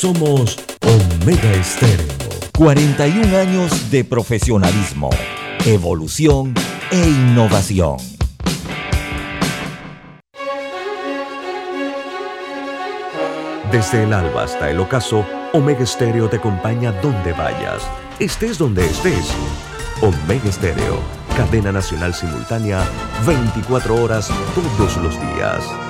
Somos Omega Estéreo. 41 años de profesionalismo, evolución e innovación. Desde el alba hasta el ocaso, Omega Estéreo te acompaña donde vayas, estés donde estés. Omega Estéreo, cadena nacional simultánea, 24 horas todos los días.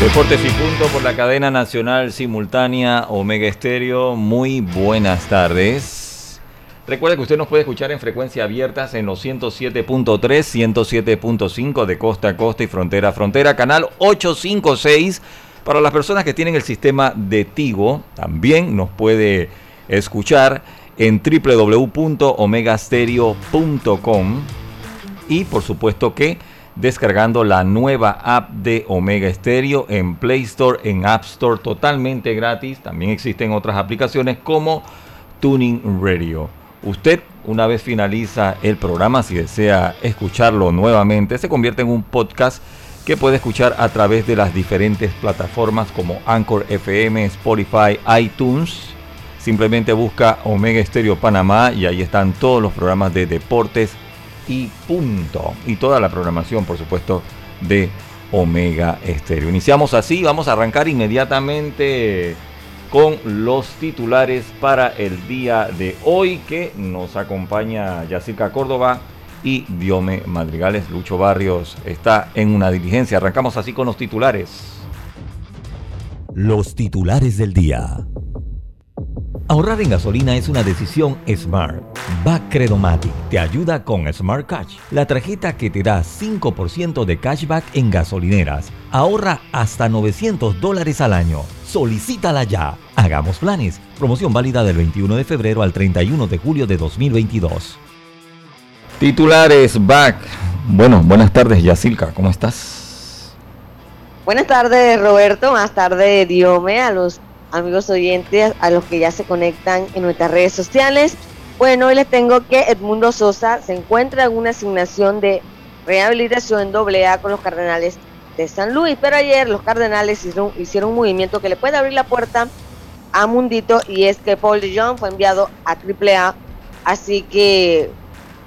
Deportes y Punto por la cadena nacional simultánea Omega Estéreo. Muy buenas tardes. Recuerde que usted nos puede escuchar en frecuencia abiertas en los 107.3, 107.5 de costa a costa y frontera a frontera. Canal 856 para las personas que tienen el sistema de Tigo. También nos puede escuchar en www.omegastereo.com. Y por supuesto que descargando la nueva app de Omega Stereo en Play Store, en App Store, totalmente gratis. También existen otras aplicaciones como Tuning Radio. Usted, una vez finaliza el programa, si desea escucharlo nuevamente, se convierte en un podcast que puede escuchar a través de las diferentes plataformas como Anchor FM, Spotify, iTunes. Simplemente busca Omega Stereo Panamá y ahí están todos los programas de deportes, y punto. Y toda la programación, por supuesto, de Omega Estéreo. Iniciamos así, vamos a arrancar inmediatamente con los titulares para el día de hoy que nos acompaña Yacirca Córdoba y Diome Madrigales. Lucho Barrios está en una diligencia. Arrancamos así con los titulares. Los titulares del día. Ahorrar en gasolina es una decisión smart. Credomatic te ayuda con Smart Cash, la tarjeta que te da 5% de cashback en gasolineras. Ahorra hasta 900 dólares al año. Solicítala ya. Hagamos planes. Promoción válida del 21 de febrero al 31 de julio de 2022. Titulares Back. Bueno, buenas tardes, Yacilca. ¿Cómo estás? Buenas tardes, Roberto. Más tarde, Diome, a los amigos oyentes, a los que ya se conectan en nuestras redes sociales. Bueno, hoy les tengo que Edmundo Sosa se encuentra en una asignación de rehabilitación doble A con los Cardenales de San Luis, pero ayer los Cardenales hicieron, hicieron un movimiento que le puede abrir la puerta a Mundito y es que Paul de Jong fue enviado a Triple A, así que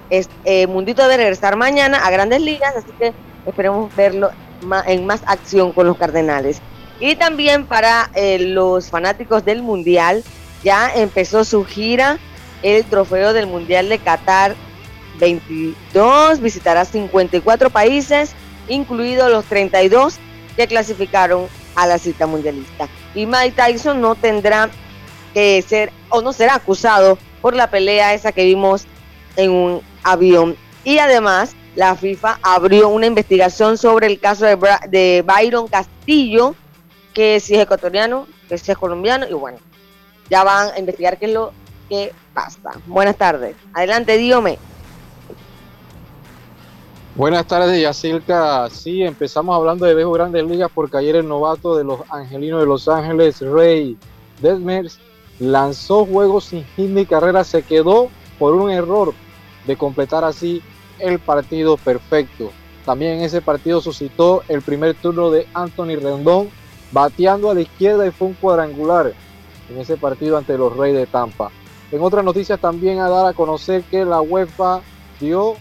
es, eh, Mundito debe regresar mañana a Grandes Ligas, así que esperemos verlo en más acción con los Cardenales. Y también para eh, los fanáticos del Mundial, ya empezó su gira, el trofeo del Mundial de Qatar 22, visitará 54 países, incluidos los 32 que clasificaron a la cita mundialista. Y Mike Tyson no tendrá que ser o no será acusado por la pelea esa que vimos en un avión. Y además, la FIFA abrió una investigación sobre el caso de, de Byron Castillo, que si es ecuatoriano, que si es colombiano, y bueno, ya van a investigar qué es lo que pasa. Buenas tardes. Adelante, dígame. Buenas tardes, Yacilca. Sí, empezamos hablando de Bejo Grandes Ligas porque ayer el novato de los Angelinos de Los Ángeles, Rey Desmers, lanzó juegos sin hit ni carrera, se quedó por un error de completar así el partido perfecto. También ese partido suscitó el primer turno de Anthony Rendón bateando a la izquierda y fue un cuadrangular en ese partido ante los Reyes de Tampa. En otras noticias también a dar a conocer que la UEFA dio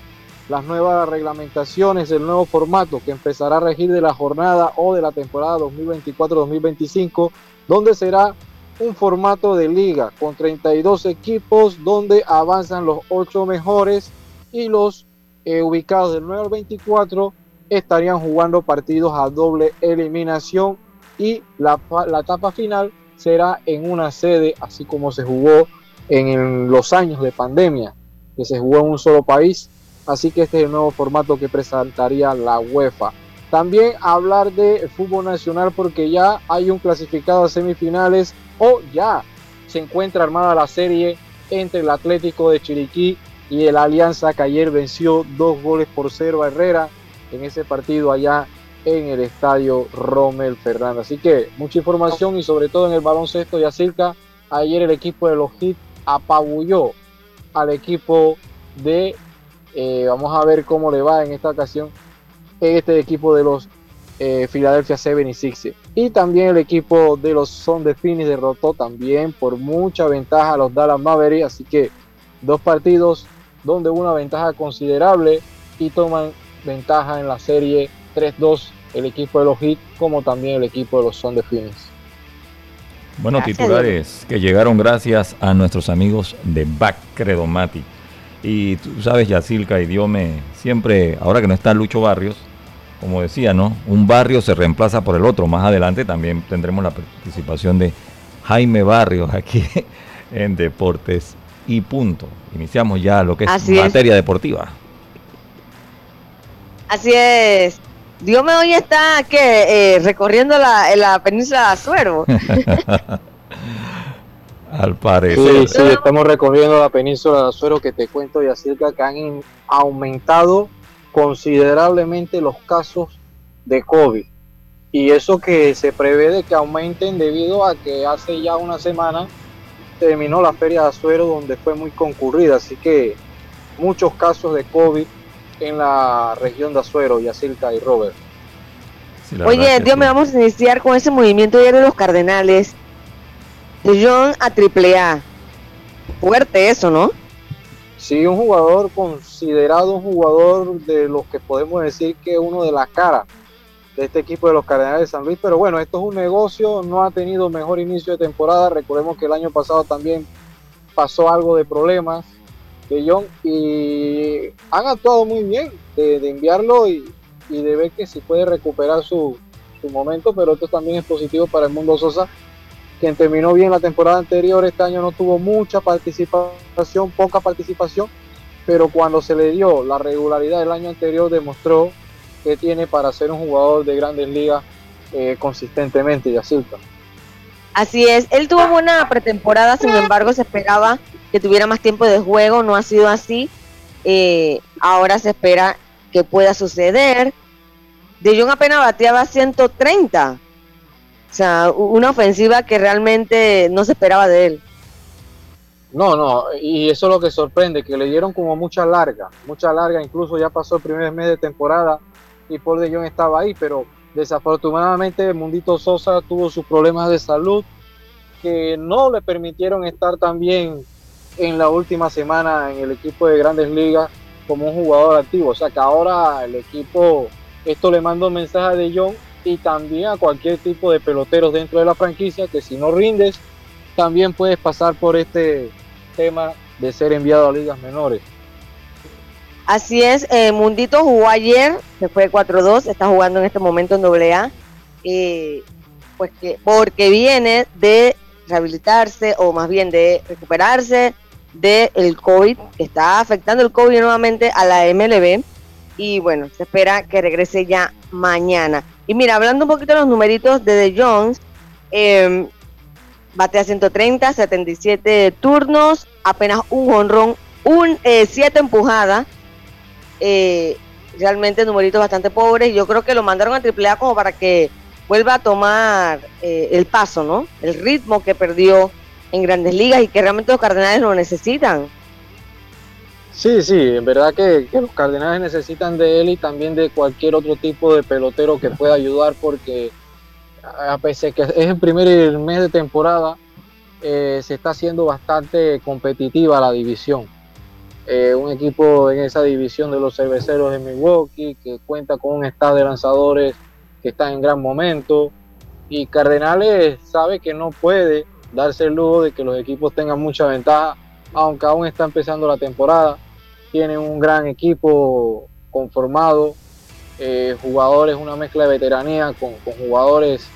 las nuevas reglamentaciones del nuevo formato que empezará a regir de la jornada o de la temporada 2024-2025, donde será un formato de liga con 32 equipos donde avanzan los 8 mejores y los eh, ubicados del 9 al 24 estarían jugando partidos a doble eliminación y la, la etapa final será en una sede, así como se jugó en los años de pandemia, que se jugó en un solo país. Así que este es el nuevo formato que presentaría la UEFA. También hablar de fútbol nacional porque ya hay un clasificado a semifinales o ya se encuentra armada la serie entre el Atlético de Chiriquí y el Alianza que ayer venció dos goles por cero a Herrera en ese partido allá en el estadio Rommel Fernández. Así que mucha información y sobre todo en el baloncesto y acerca. Ayer el equipo de los Hits apabulló al equipo de, eh, vamos a ver cómo le va en esta ocasión, este equipo de los eh, Philadelphia 76 Y también el equipo de los Son de Phoenix derrotó también por mucha ventaja a los Dallas Mavericks. Así que dos partidos donde una ventaja considerable y toman ventaja en la serie 3-2 el equipo de los Heat como también el equipo de los Son de Phoenix. Bueno, titulares que llegaron gracias a nuestros amigos de Back Credomatic. Y tú sabes, Yacilca y Diome, siempre, ahora que no está Lucho Barrios, como decía, ¿no? Un barrio se reemplaza por el otro. Más adelante también tendremos la participación de Jaime Barrios aquí en Deportes y Punto. Iniciamos ya lo que es materia deportiva. Así es. Dios me hoy está que eh, recorriendo la, la península de Azuero. Al parecer. Sí, sí, estamos recorriendo la península de Azuero que te cuento y acerca que han aumentado considerablemente los casos de COVID. Y eso que se prevé de que aumenten debido a que hace ya una semana terminó la feria de Azuero donde fue muy concurrida. Así que muchos casos de COVID en la región de Azuero, Yacirca y Robert. Oye, Dios, me vamos a iniciar con ese movimiento de los Cardenales. De John a Triple A. Fuerte eso, ¿no? Sí, un jugador considerado un jugador de los que podemos decir que es uno de las caras de este equipo de los Cardenales de San Luis. Pero bueno, esto es un negocio, no ha tenido mejor inicio de temporada. Recordemos que el año pasado también pasó algo de problemas y han actuado muy bien de, enviarlo y, de ver que si puede recuperar su, momento, pero esto también es positivo para el mundo Sosa, quien terminó bien la temporada anterior, este año no tuvo mucha participación, poca participación, pero cuando se le dio la regularidad del año anterior demostró que tiene para ser un jugador de grandes ligas eh, consistentemente y así. Así es, él tuvo buena pretemporada, sin embargo se esperaba que tuviera más tiempo de juego, no ha sido así. Eh, ahora se espera que pueda suceder. De Jong apenas bateaba 130. O sea, una ofensiva que realmente no se esperaba de él. No, no, y eso es lo que sorprende, que le dieron como mucha larga, mucha larga, incluso ya pasó el primer mes de temporada y Paul de Jong estaba ahí, pero desafortunadamente Mundito Sosa tuvo sus problemas de salud que no le permitieron estar también en la última semana en el equipo de Grandes Ligas como un jugador activo. O sea que ahora el equipo, esto le manda un mensaje de John y también a cualquier tipo de peloteros dentro de la franquicia que si no rindes, también puedes pasar por este tema de ser enviado a ligas menores. Así es, eh, Mundito jugó ayer, se fue 4-2, está jugando en este momento en AA, eh, pues que, porque viene de rehabilitarse o más bien de recuperarse del COVID, que está afectando el COVID nuevamente a la MLB. Y bueno, se espera que regrese ya mañana. Y mira, hablando un poquito de los numeritos de The Jones, eh, a 130, 77 turnos, apenas un honrón, un 7 eh, empujadas. Eh, realmente numeritos bastante pobres. Yo creo que lo mandaron a AAA como para que vuelva a tomar eh, el paso, ¿no? El ritmo que perdió en grandes ligas y que realmente los Cardenales lo necesitan. Sí, sí, en verdad que, los Cardenales necesitan de él y también de cualquier otro tipo de pelotero que pueda ayudar porque a pesar que es el primer mes de temporada, eh, se está haciendo bastante competitiva la división. Eh, un equipo en esa división de los cerveceros de Milwaukee que cuenta con un estado de lanzadores que está en gran momento y Cardenales sabe que no puede darse el lujo de que los equipos tengan mucha ventaja, aunque aún está empezando la temporada. Tienen un gran equipo conformado, eh, jugadores, una mezcla de veteranía con, jugadores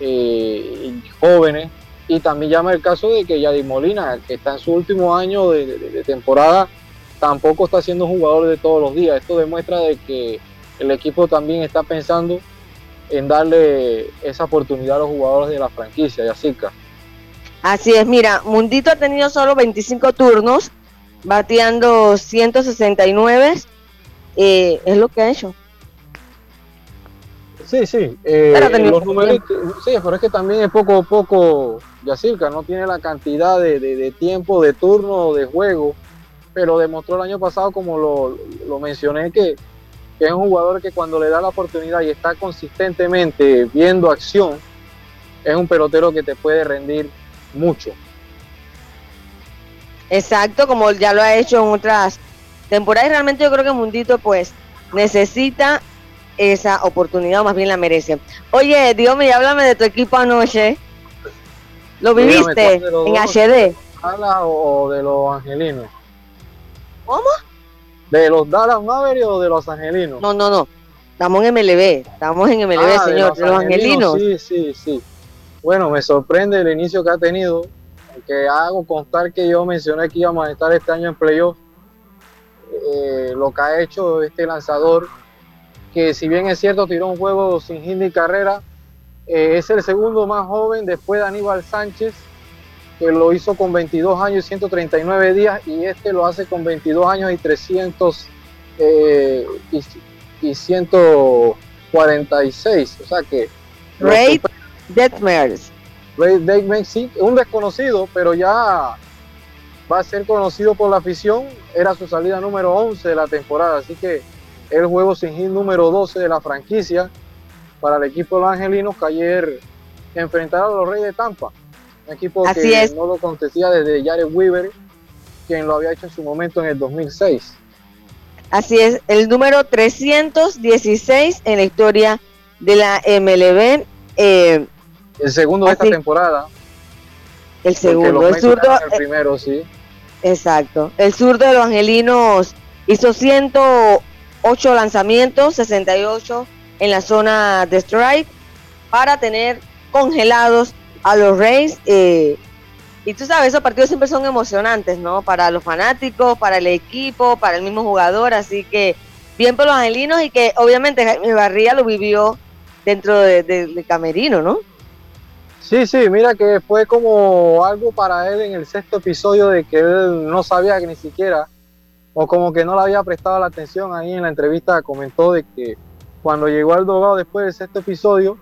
eh, jóvenes. Y también llama el caso de que Yadi Molina, que está en su último año de, temporada, tampoco está siendo jugador de todos los días. Esto demuestra de que el equipo también está pensando en darle esa oportunidad a los jugadores de la franquicia, Yacirca. Así es, mira, Mundito ha tenido solo 25 turnos, bateando 169, eh, es lo que ha hecho. Sí, sí, eh, los números, sí, pero es que también es poco a poco, Yacirca, no tiene la cantidad de, tiempo, de turno, de juego, pero demostró el año pasado, como lo, mencioné, que, que, es un jugador que cuando le da la oportunidad y está consistentemente viendo acción, es un pelotero que te puede rendir mucho. Exacto, como ya lo ha hecho en otras temporadas. realmente yo creo que Mundito pues necesita esa oportunidad, o más bien la merece. Oye, Dios mío, háblame de tu equipo anoche. ¿Lo viviste en HD? ¿O de los angelinos? ¿Cómo? ¿De los Dallas Mavericks o de los angelinos? No, no, no. Estamos en MLB, estamos en MLB, ah, señor, de los, angelinos. Sí, sí, sí. Bueno, me sorprende el inicio que ha tenido, que hago constar que yo mencioné que íbamos a estar este año en playoff. Eh, lo que ha hecho este lanzador, que si bien es cierto tiró un juego sin hit ni carrera, eh, es el segundo más joven después de Aníbal Sánchez, que lo hizo con 22 años y 139 días, y este lo hace con 22 años y 300 eh, y, y, 146. O sea que... Ray sí, un desconocido, pero ya va a ser conocido por la afición. Era su salida número 11 de la temporada, así que el juego sin hit número 12 de la franquicia para el equipo de los angelinos que ayer enfrentaron a los Reyes de Tampa. Un equipo que no lo contestía desde Jared Weaver, quien lo había hecho en su momento en el 2006. Así es, el número 316 en la historia de la MLB. Eh, el segundo de esta temporada. El segundo, el zurdo. El primero, sí. Exacto. El zurdo de los angelinos hizo 108 lanzamientos, 68 en la zona de strike, para tener congelados a los Rays. Eh, y tú sabes, esos partidos siempre son emocionantes, ¿no? Para los fanáticos, para el equipo, para el mismo jugador. Así que bien por los angelinos y que obviamente Jaime Barría lo vivió dentro del de camerino, ¿no? Sí, sí, mira que fue como algo para él en el sexto episodio de que él no sabía que ni siquiera, o como que no le había prestado la atención ahí en la entrevista, comentó de que cuando llegó al dogado después del sexto episodio,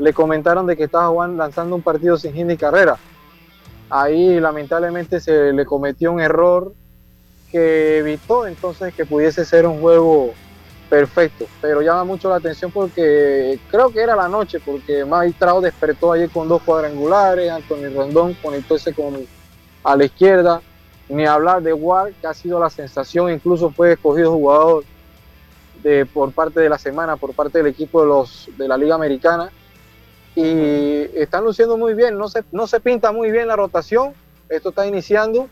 le comentaron de que estaba lanzando un partido sin hit ni carrera. Ahí lamentablemente se le cometió un error que evitó entonces que pudiese ser un juego perfecto, pero llama mucho la atención porque creo que era la noche, porque Mike despertó ayer con dos cuadrangulares, Anthony Rondón conectó ese con, a la izquierda, ni hablar de Ward, que ha sido la sensación, incluso fue escogido jugador de, por parte de la semana, por parte del equipo de, los, de la Liga Americana, y están luciendo muy bien, no se, no se pinta muy bien la rotación, esto está iniciando,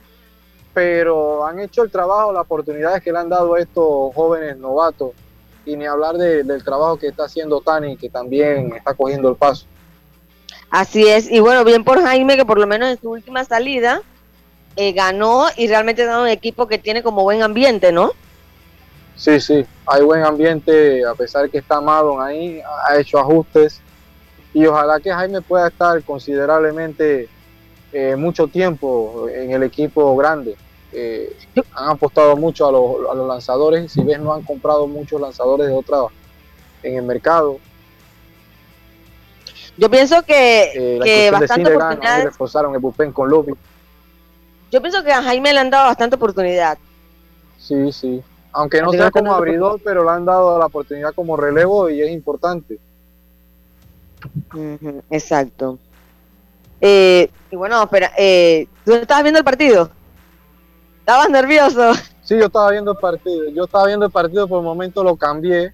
pero han hecho el trabajo, las oportunidades que le han dado a estos jóvenes novatos y ni hablar del trabajo que está haciendo Tani, que también está cogiendo el paso. Así es, y bueno, bien por Jaime, que por lo menos en su última salida eh, ganó y realmente da un equipo que tiene como buen ambiente, ¿no? Sí, sí, hay buen ambiente, a pesar que está Madon ahí, ha hecho ajustes y ojalá que Jaime pueda estar considerablemente eh, mucho tiempo en el equipo grande. Eh, han apostado mucho a los, lanzadores. Si ves, no han comprado muchos lanzadores de otra en el mercado. Yo pienso que, eh, que bastante oportunidades. reforzaron el bullpen con Lobby. Yo pienso que a Jaime le han dado bastante oportunidad. Sí, sí. Aunque no sea como abridor, pero le han dado la oportunidad como relevo y es importante. exacto. Eh, y bueno, espera, eh, ¿tú estabas viendo el partido? ¿Estabas nervioso? Sí, yo estaba viendo el partido. Yo estaba viendo el partido, por el momento lo cambié.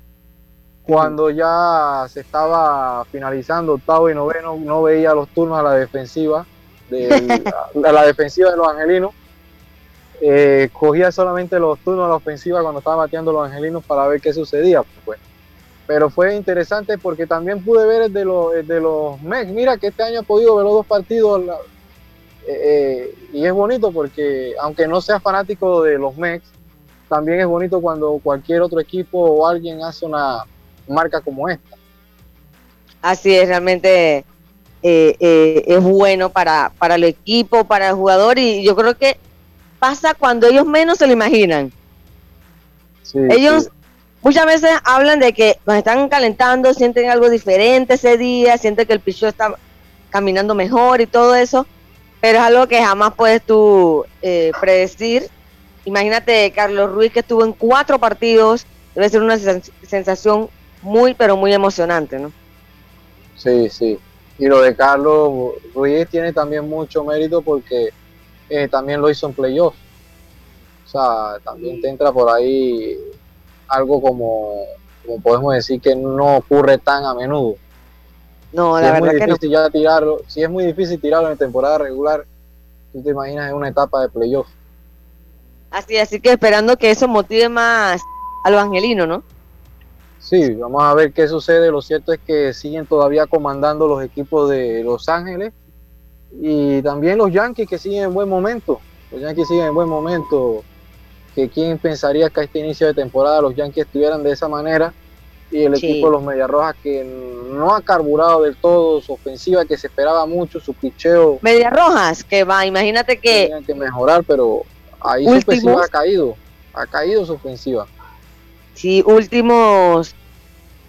Cuando ya se estaba finalizando octavo y noveno, no veía los turnos a la defensiva. de la, defensiva de los angelinos. Eh, cogía solamente los turnos de la ofensiva cuando estaba bateando los angelinos para ver qué sucedía. Pues. Pero fue interesante porque también pude ver el de los, de los Mex. Mira que este año he podido ver los dos partidos eh, eh, y es bonito porque aunque no sea fanático de los Mex, también es bonito cuando cualquier otro equipo o alguien hace una marca como esta. Así es, realmente eh, eh, es bueno para, para el equipo, para el jugador y yo creo que pasa cuando ellos menos se lo imaginan. ellos muchas veces hablan de que cuando están calentando, sienten algo diferente ese día, sienten que el piso está caminando mejor y todo eso, pero es algo que jamás puedes tú eh, predecir. Imagínate Carlos Ruiz que estuvo en cuatro partidos, debe ser una sensación muy, pero muy emocionante, ¿no? Sí, sí. Y lo de Carlos Ruiz tiene también mucho mérito porque eh, también lo hizo en playoff. O sea, también te entra por ahí algo como, como podemos decir que no ocurre tan a menudo. No, la verdad que no. ya tirarlo, si es muy difícil tirarlo en temporada regular, tú te imaginas en una etapa de playoff. Así, así que esperando que eso motive más a los angelinos, ¿no? Sí, vamos a ver qué sucede. Lo cierto es que siguen todavía comandando los equipos de Los Ángeles y también los Yankees que siguen en buen momento. Los Yankees siguen en buen momento. Que quién pensaría que a este inicio de temporada los Yankees estuvieran de esa manera y el equipo de los Medias Rojas que no ha carburado del todo su ofensiva que se esperaba mucho, su picheo. Medias Rojas, que va, imagínate que. Tienen que mejorar, pero ahí su ofensiva ha caído, ha caído su ofensiva. Sí, últimos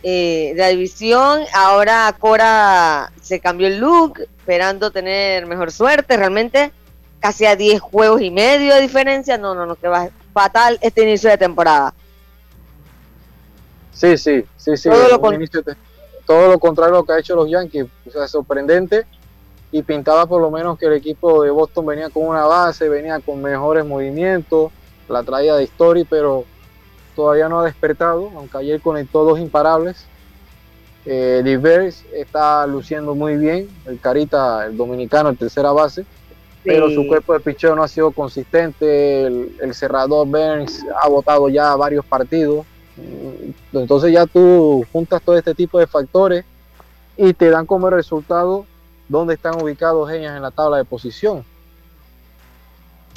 eh, de la división. Ahora Cora se cambió el look, esperando tener mejor suerte. Realmente casi a 10 juegos y medio de diferencia. No, no, no, que va fatal este inicio de temporada. Sí, sí, sí, sí. Todo lo, contrario a lo que ha hecho los Yankees. O sea, sorprendente. Y pintaba por lo menos que el equipo de Boston venía con una base, venía con mejores movimientos, la traía de Story, pero todavía no ha despertado, aunque ayer conectó dos imparables. Eh, Livers está luciendo muy bien, el Carita, el dominicano, el tercera base, pero su cuerpo de picheo no ha sido consistente. El, cerrador Burns ha votado ya varios partidos. Mm, entonces ya tú juntas todo este tipo de factores y te dan como resultado dónde están ubicados ellos en la tabla de posición.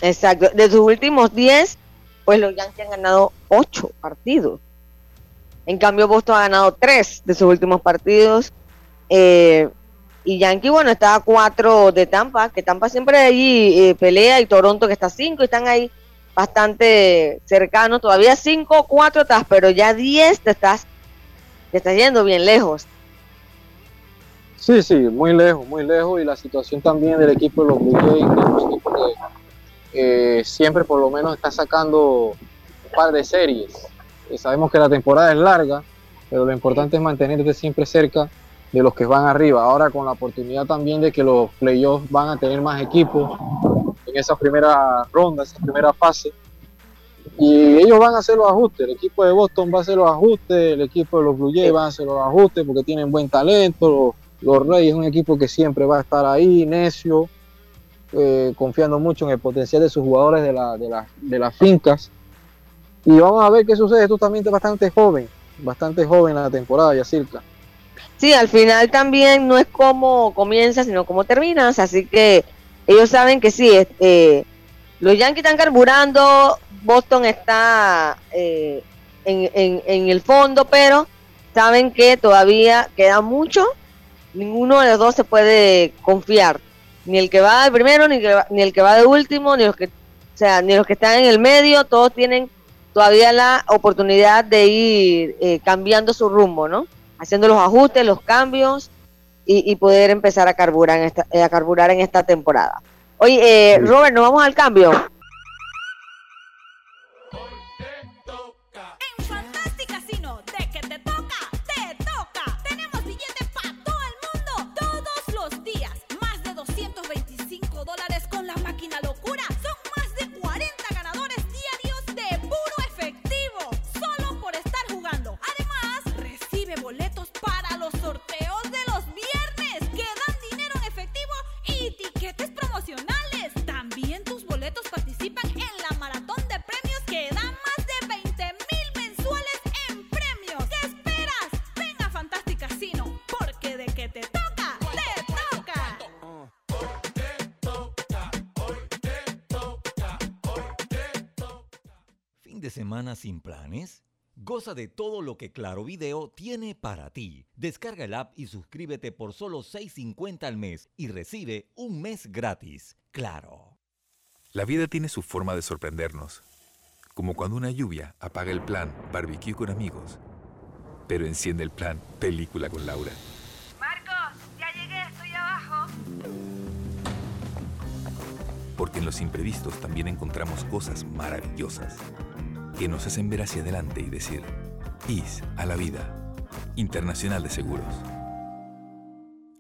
Exacto. De sus últimos 10, pues los Yankees han ganado ocho partidos. En cambio, Boston ha ganado tres de sus últimos partidos. Eh, y Yankee, bueno, está a cuatro de Tampa, que Tampa siempre allí eh, pelea, y Toronto que está a cinco, y están ahí bastante cercanos. Todavía cinco, cuatro estás, pero ya diez te estás, te estás yendo bien lejos. Sí, sí, muy lejos, muy lejos. Y la situación también del equipo de los Blue eh, siempre por lo menos está sacando un par de series. Eh, sabemos que la temporada es larga, pero lo importante es mantenerte siempre cerca de los que van arriba. Ahora con la oportunidad también de que los playoffs van a tener más equipos en esa primera ronda, esa primera fase. Y ellos van a hacer los ajustes. El equipo de Boston va a hacer los ajustes, el equipo de los Blue Jays va a hacer los ajustes porque tienen buen talento. Los, los Reyes es un equipo que siempre va a estar ahí, necio, eh, confiando mucho en el potencial de sus jugadores de, la, de, la, de las fincas. Y vamos a ver qué sucede. Tú también estás bastante joven, bastante joven en la temporada, Yacirca. Sí, al final también no es como comienza, sino como terminas. Así que ellos saben que sí, eh, los Yankees están carburando, Boston está eh, en, en, en el fondo, pero saben que todavía queda mucho. Ninguno de los dos se puede confiar ni el que va de primero, ni, ni el que va de último, ni los que, o sea, ni los que están en el medio, todos tienen todavía la oportunidad de ir eh, cambiando su rumbo, ¿no? Haciendo los ajustes, los cambios y, poder empezar a carburar en esta, eh, a carburar en esta temporada. Oye, eh, Robert, nos vamos al cambio. Semana sin planes? Goza de todo lo que Claro Video tiene para ti. Descarga el app y suscríbete por solo $6.50 al mes y recibe un mes gratis. Claro. La vida tiene su forma de sorprendernos. Como cuando una lluvia apaga el plan barbecue con amigos, pero enciende el plan película con Laura. Marcos, ya llegué, estoy abajo. Porque en los imprevistos también encontramos cosas maravillosas que nos hacen ver hacia adelante y decir, IS a la vida. Internacional de Seguros.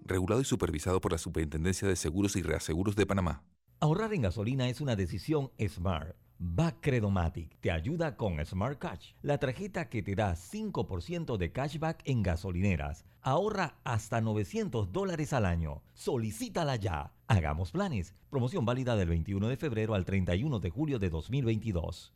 Regulado y supervisado por la Superintendencia de Seguros y Reaseguros de Panamá. Ahorrar en gasolina es una decisión smart. Bacredomatic te ayuda con Smart Cash, la tarjeta que te da 5% de cashback en gasolineras. Ahorra hasta 900 dólares al año. Solicítala ya. Hagamos planes. Promoción válida del 21 de febrero al 31 de julio de 2022.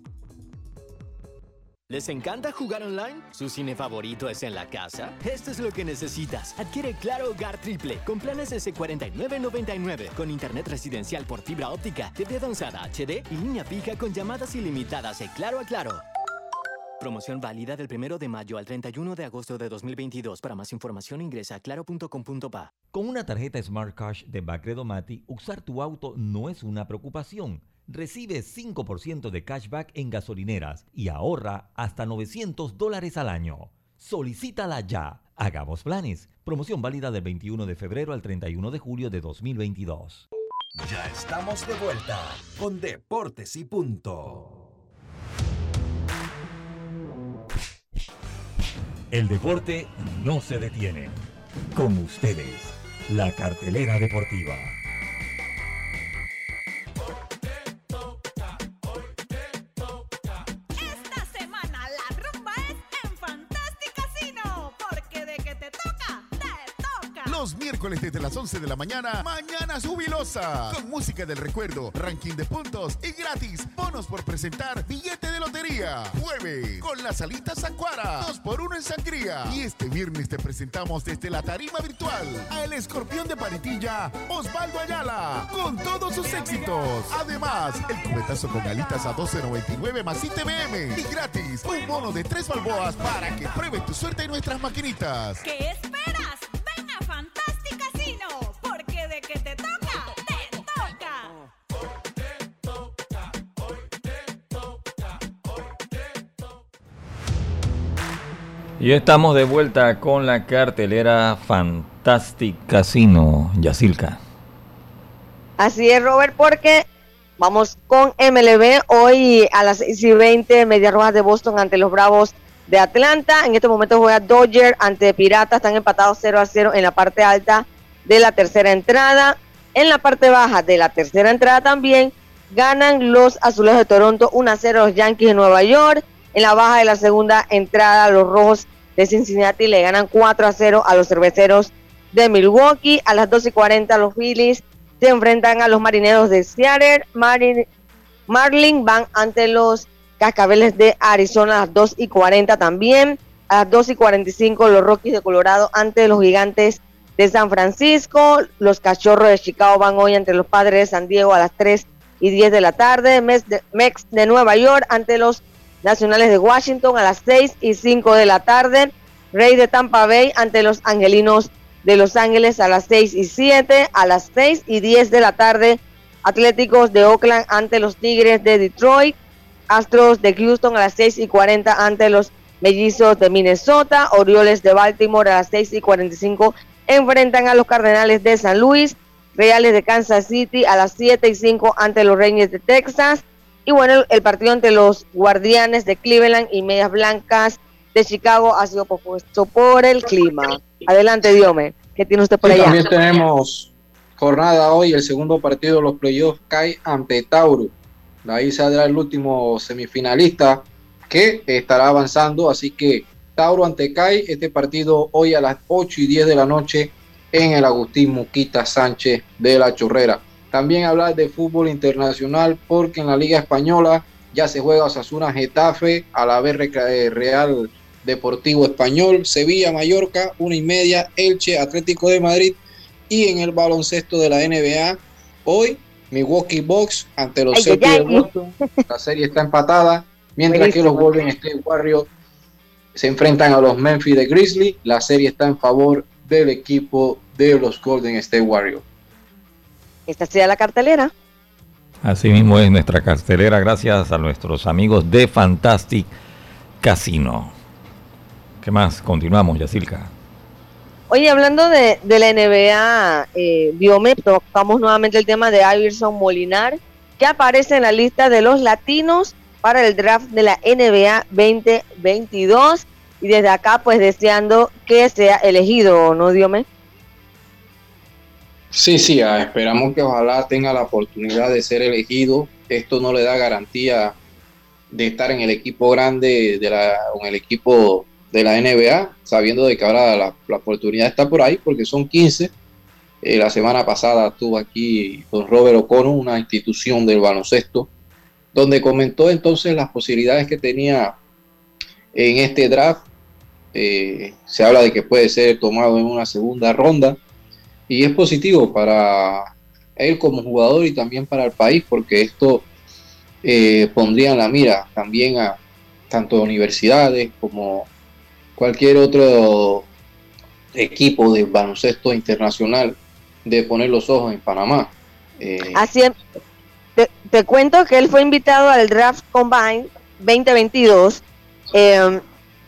¿Les encanta jugar online? ¿Su cine favorito es en la casa? Esto es lo que necesitas. Adquiere Claro Hogar Triple con planes S4999 con internet residencial por fibra óptica, TV avanzada HD y línea fija con llamadas ilimitadas de Claro a Claro. Promoción válida del 1 de mayo al 31 de agosto de 2022. Para más información ingresa a claro.com.pa. Con una tarjeta Smart Cash de Bacredomati, usar tu auto no es una preocupación. Recibe 5% de cashback en gasolineras y ahorra hasta 900 dólares al año. Solicítala ya. Hagamos planes. Promoción válida del 21 de febrero al 31 de julio de 2022. Ya estamos de vuelta con Deportes y Punto. El deporte no se detiene. Con ustedes, la cartelera deportiva. Miércoles desde las 11 de la mañana, Mañana Jubilosa. Con música del recuerdo, ranking de puntos y gratis. Bonos por presentar billete de lotería. Jueves, con las alitas Sancuara. 2 por 1 en sangría. Y este viernes te presentamos desde la tarima virtual a El Escorpión de Paritilla, Osvaldo Ayala. Con todos sus éxitos. Además, el cubetazo con alitas a 12.99 más ITBM. Y gratis, un bono de 3 balboas para que pruebes tu suerte en nuestras maquinitas. ¿Qué esperas? Y estamos de vuelta con la cartelera Fantastic Casino, Yacilca. Así es, Robert, porque vamos con MLB hoy a las 6 y 20, Medias Rojas de Boston ante los Bravos de Atlanta. En este momento juega Dodger ante Piratas, están empatados 0 a 0 en la parte alta de la tercera entrada. En la parte baja de la tercera entrada también ganan los Azulejos de Toronto 1 a 0 a los Yankees de Nueva York. En la baja de la segunda entrada, los Rojos de Cincinnati le ganan 4 a 0 a los Cerveceros de Milwaukee. A las 12 y 40 los Phillies se enfrentan a los Marineros de Seattle. Marlin van ante los Cascabeles de Arizona a las 2 y 40 también. A las 2 y 45 los Rockies de Colorado ante los Gigantes de San Francisco. Los Cachorros de Chicago van hoy ante los Padres de San Diego a las 3 y 10 de la tarde. Mex Mex de Nueva York ante los Nacionales de Washington a las 6 y 5 de la tarde. Rey de Tampa Bay ante los Angelinos de Los Ángeles a las 6 y 7. A las 6 y 10 de la tarde. Atléticos de Oakland ante los Tigres de Detroit. Astros de Houston a las 6 y 40 ante los Mellizos de Minnesota. Orioles de Baltimore a las 6 y 45 enfrentan a los Cardenales de San Luis. Reales de Kansas City a las 7 y 5 ante los Reyes de Texas. Y bueno, el, el partido entre los Guardianes de Cleveland y Medias Blancas de Chicago ha sido pospuesto por el clima. Adelante, Diome. ¿Qué tiene usted por Sí, allá? también tenemos jornada hoy, el segundo partido de los playoffs cae ante Tauro. De ahí saldrá el último semifinalista que estará avanzando, así que Tauro ante CAI, este partido hoy a las 8 y 10 de la noche en el Agustín Muquita Sánchez de la Chorrera. También hablar de fútbol internacional porque en la Liga Española ya se juega Osasuna Getafe, a la vez eh, Real Deportivo Español, Sevilla Mallorca, una y media, Elche Atlético de Madrid y en el baloncesto de la NBA, hoy Milwaukee Bucks ante los Celtics de. Boston. La serie está empatada, mientras que los. Golden State Warriors se enfrentan a los Memphis de Grizzly. La serie está en favor del equipo de los Golden State Warriors. Esta sería la cartelera. Así mismo es nuestra cartelera, gracias a nuestros amigos de Fantastic Casino. ¿Qué más? Continuamos, Yacilca. Oye, hablando de, de la NBA, eh, Diome, tocamos nuevamente el tema de Iverson Molinar, que aparece en la lista de los latinos para el draft de la NBA 2022. Y desde acá, pues deseando que sea elegido, ¿no, Diome? Sí, sí, ah, esperamos que ojalá tenga la oportunidad de ser elegido. Esto no le da garantía de estar en el equipo grande de la, en el equipo de la NBA, sabiendo de que ahora la, la oportunidad está por ahí, porque son 15. Eh, la semana pasada estuvo aquí con Robert O'Connor, una institución del baloncesto, donde comentó entonces las posibilidades que tenía en este draft. Eh, se habla de que puede ser tomado en una segunda ronda y es positivo para él como jugador y también para el país porque esto eh, pondría la mira también a tanto universidades como cualquier otro equipo de baloncesto internacional de poner los ojos en Panamá. Eh, Así es. Te, cuento que él fue invitado al Draft Combine 2022, eh,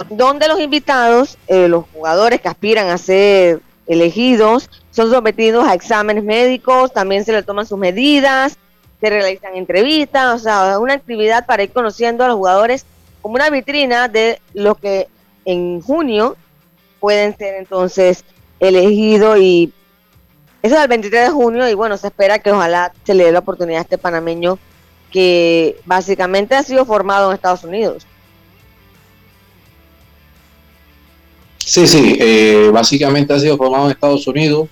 donde los invitados, eh, los jugadores que aspiran a ser elegidos, son sometidos a exámenes médicos, también se le toman sus medidas, se realizan entrevistas, o sea, una actividad para ir conociendo a los jugadores como una vitrina de lo que en junio pueden ser entonces elegidos y eso es el 23 de junio y bueno, se espera que ojalá se le dé la oportunidad a este panameño que básicamente ha sido formado en Estados Unidos. Sí, sí, eh, básicamente ha sido formado en Estados Unidos.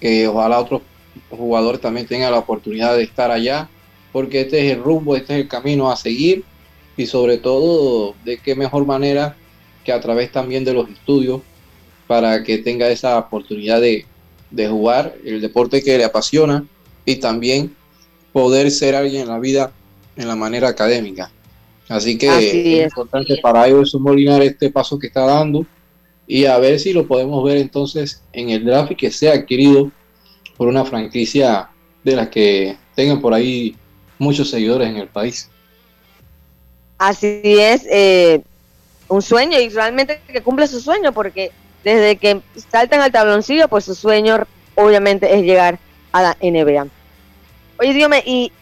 Eh, ojalá otros jugadores también tengan la oportunidad de estar allá, porque este es el rumbo, este es el camino a seguir y sobre todo de qué mejor manera que a través también de los estudios para que tenga esa oportunidad de, de jugar el deporte que le apasiona y también poder ser alguien en la vida en la manera académica. Así que Así es es. importante para ellos Molinar este paso que está dando y a ver si lo podemos ver entonces en el draft y que sea adquirido por una franquicia de las que tengan por ahí muchos seguidores en el país. Así es, eh, un sueño y realmente que cumple su sueño porque desde que saltan al tabloncillo, pues su sueño obviamente es llegar a la NBA. Oye, dígame, y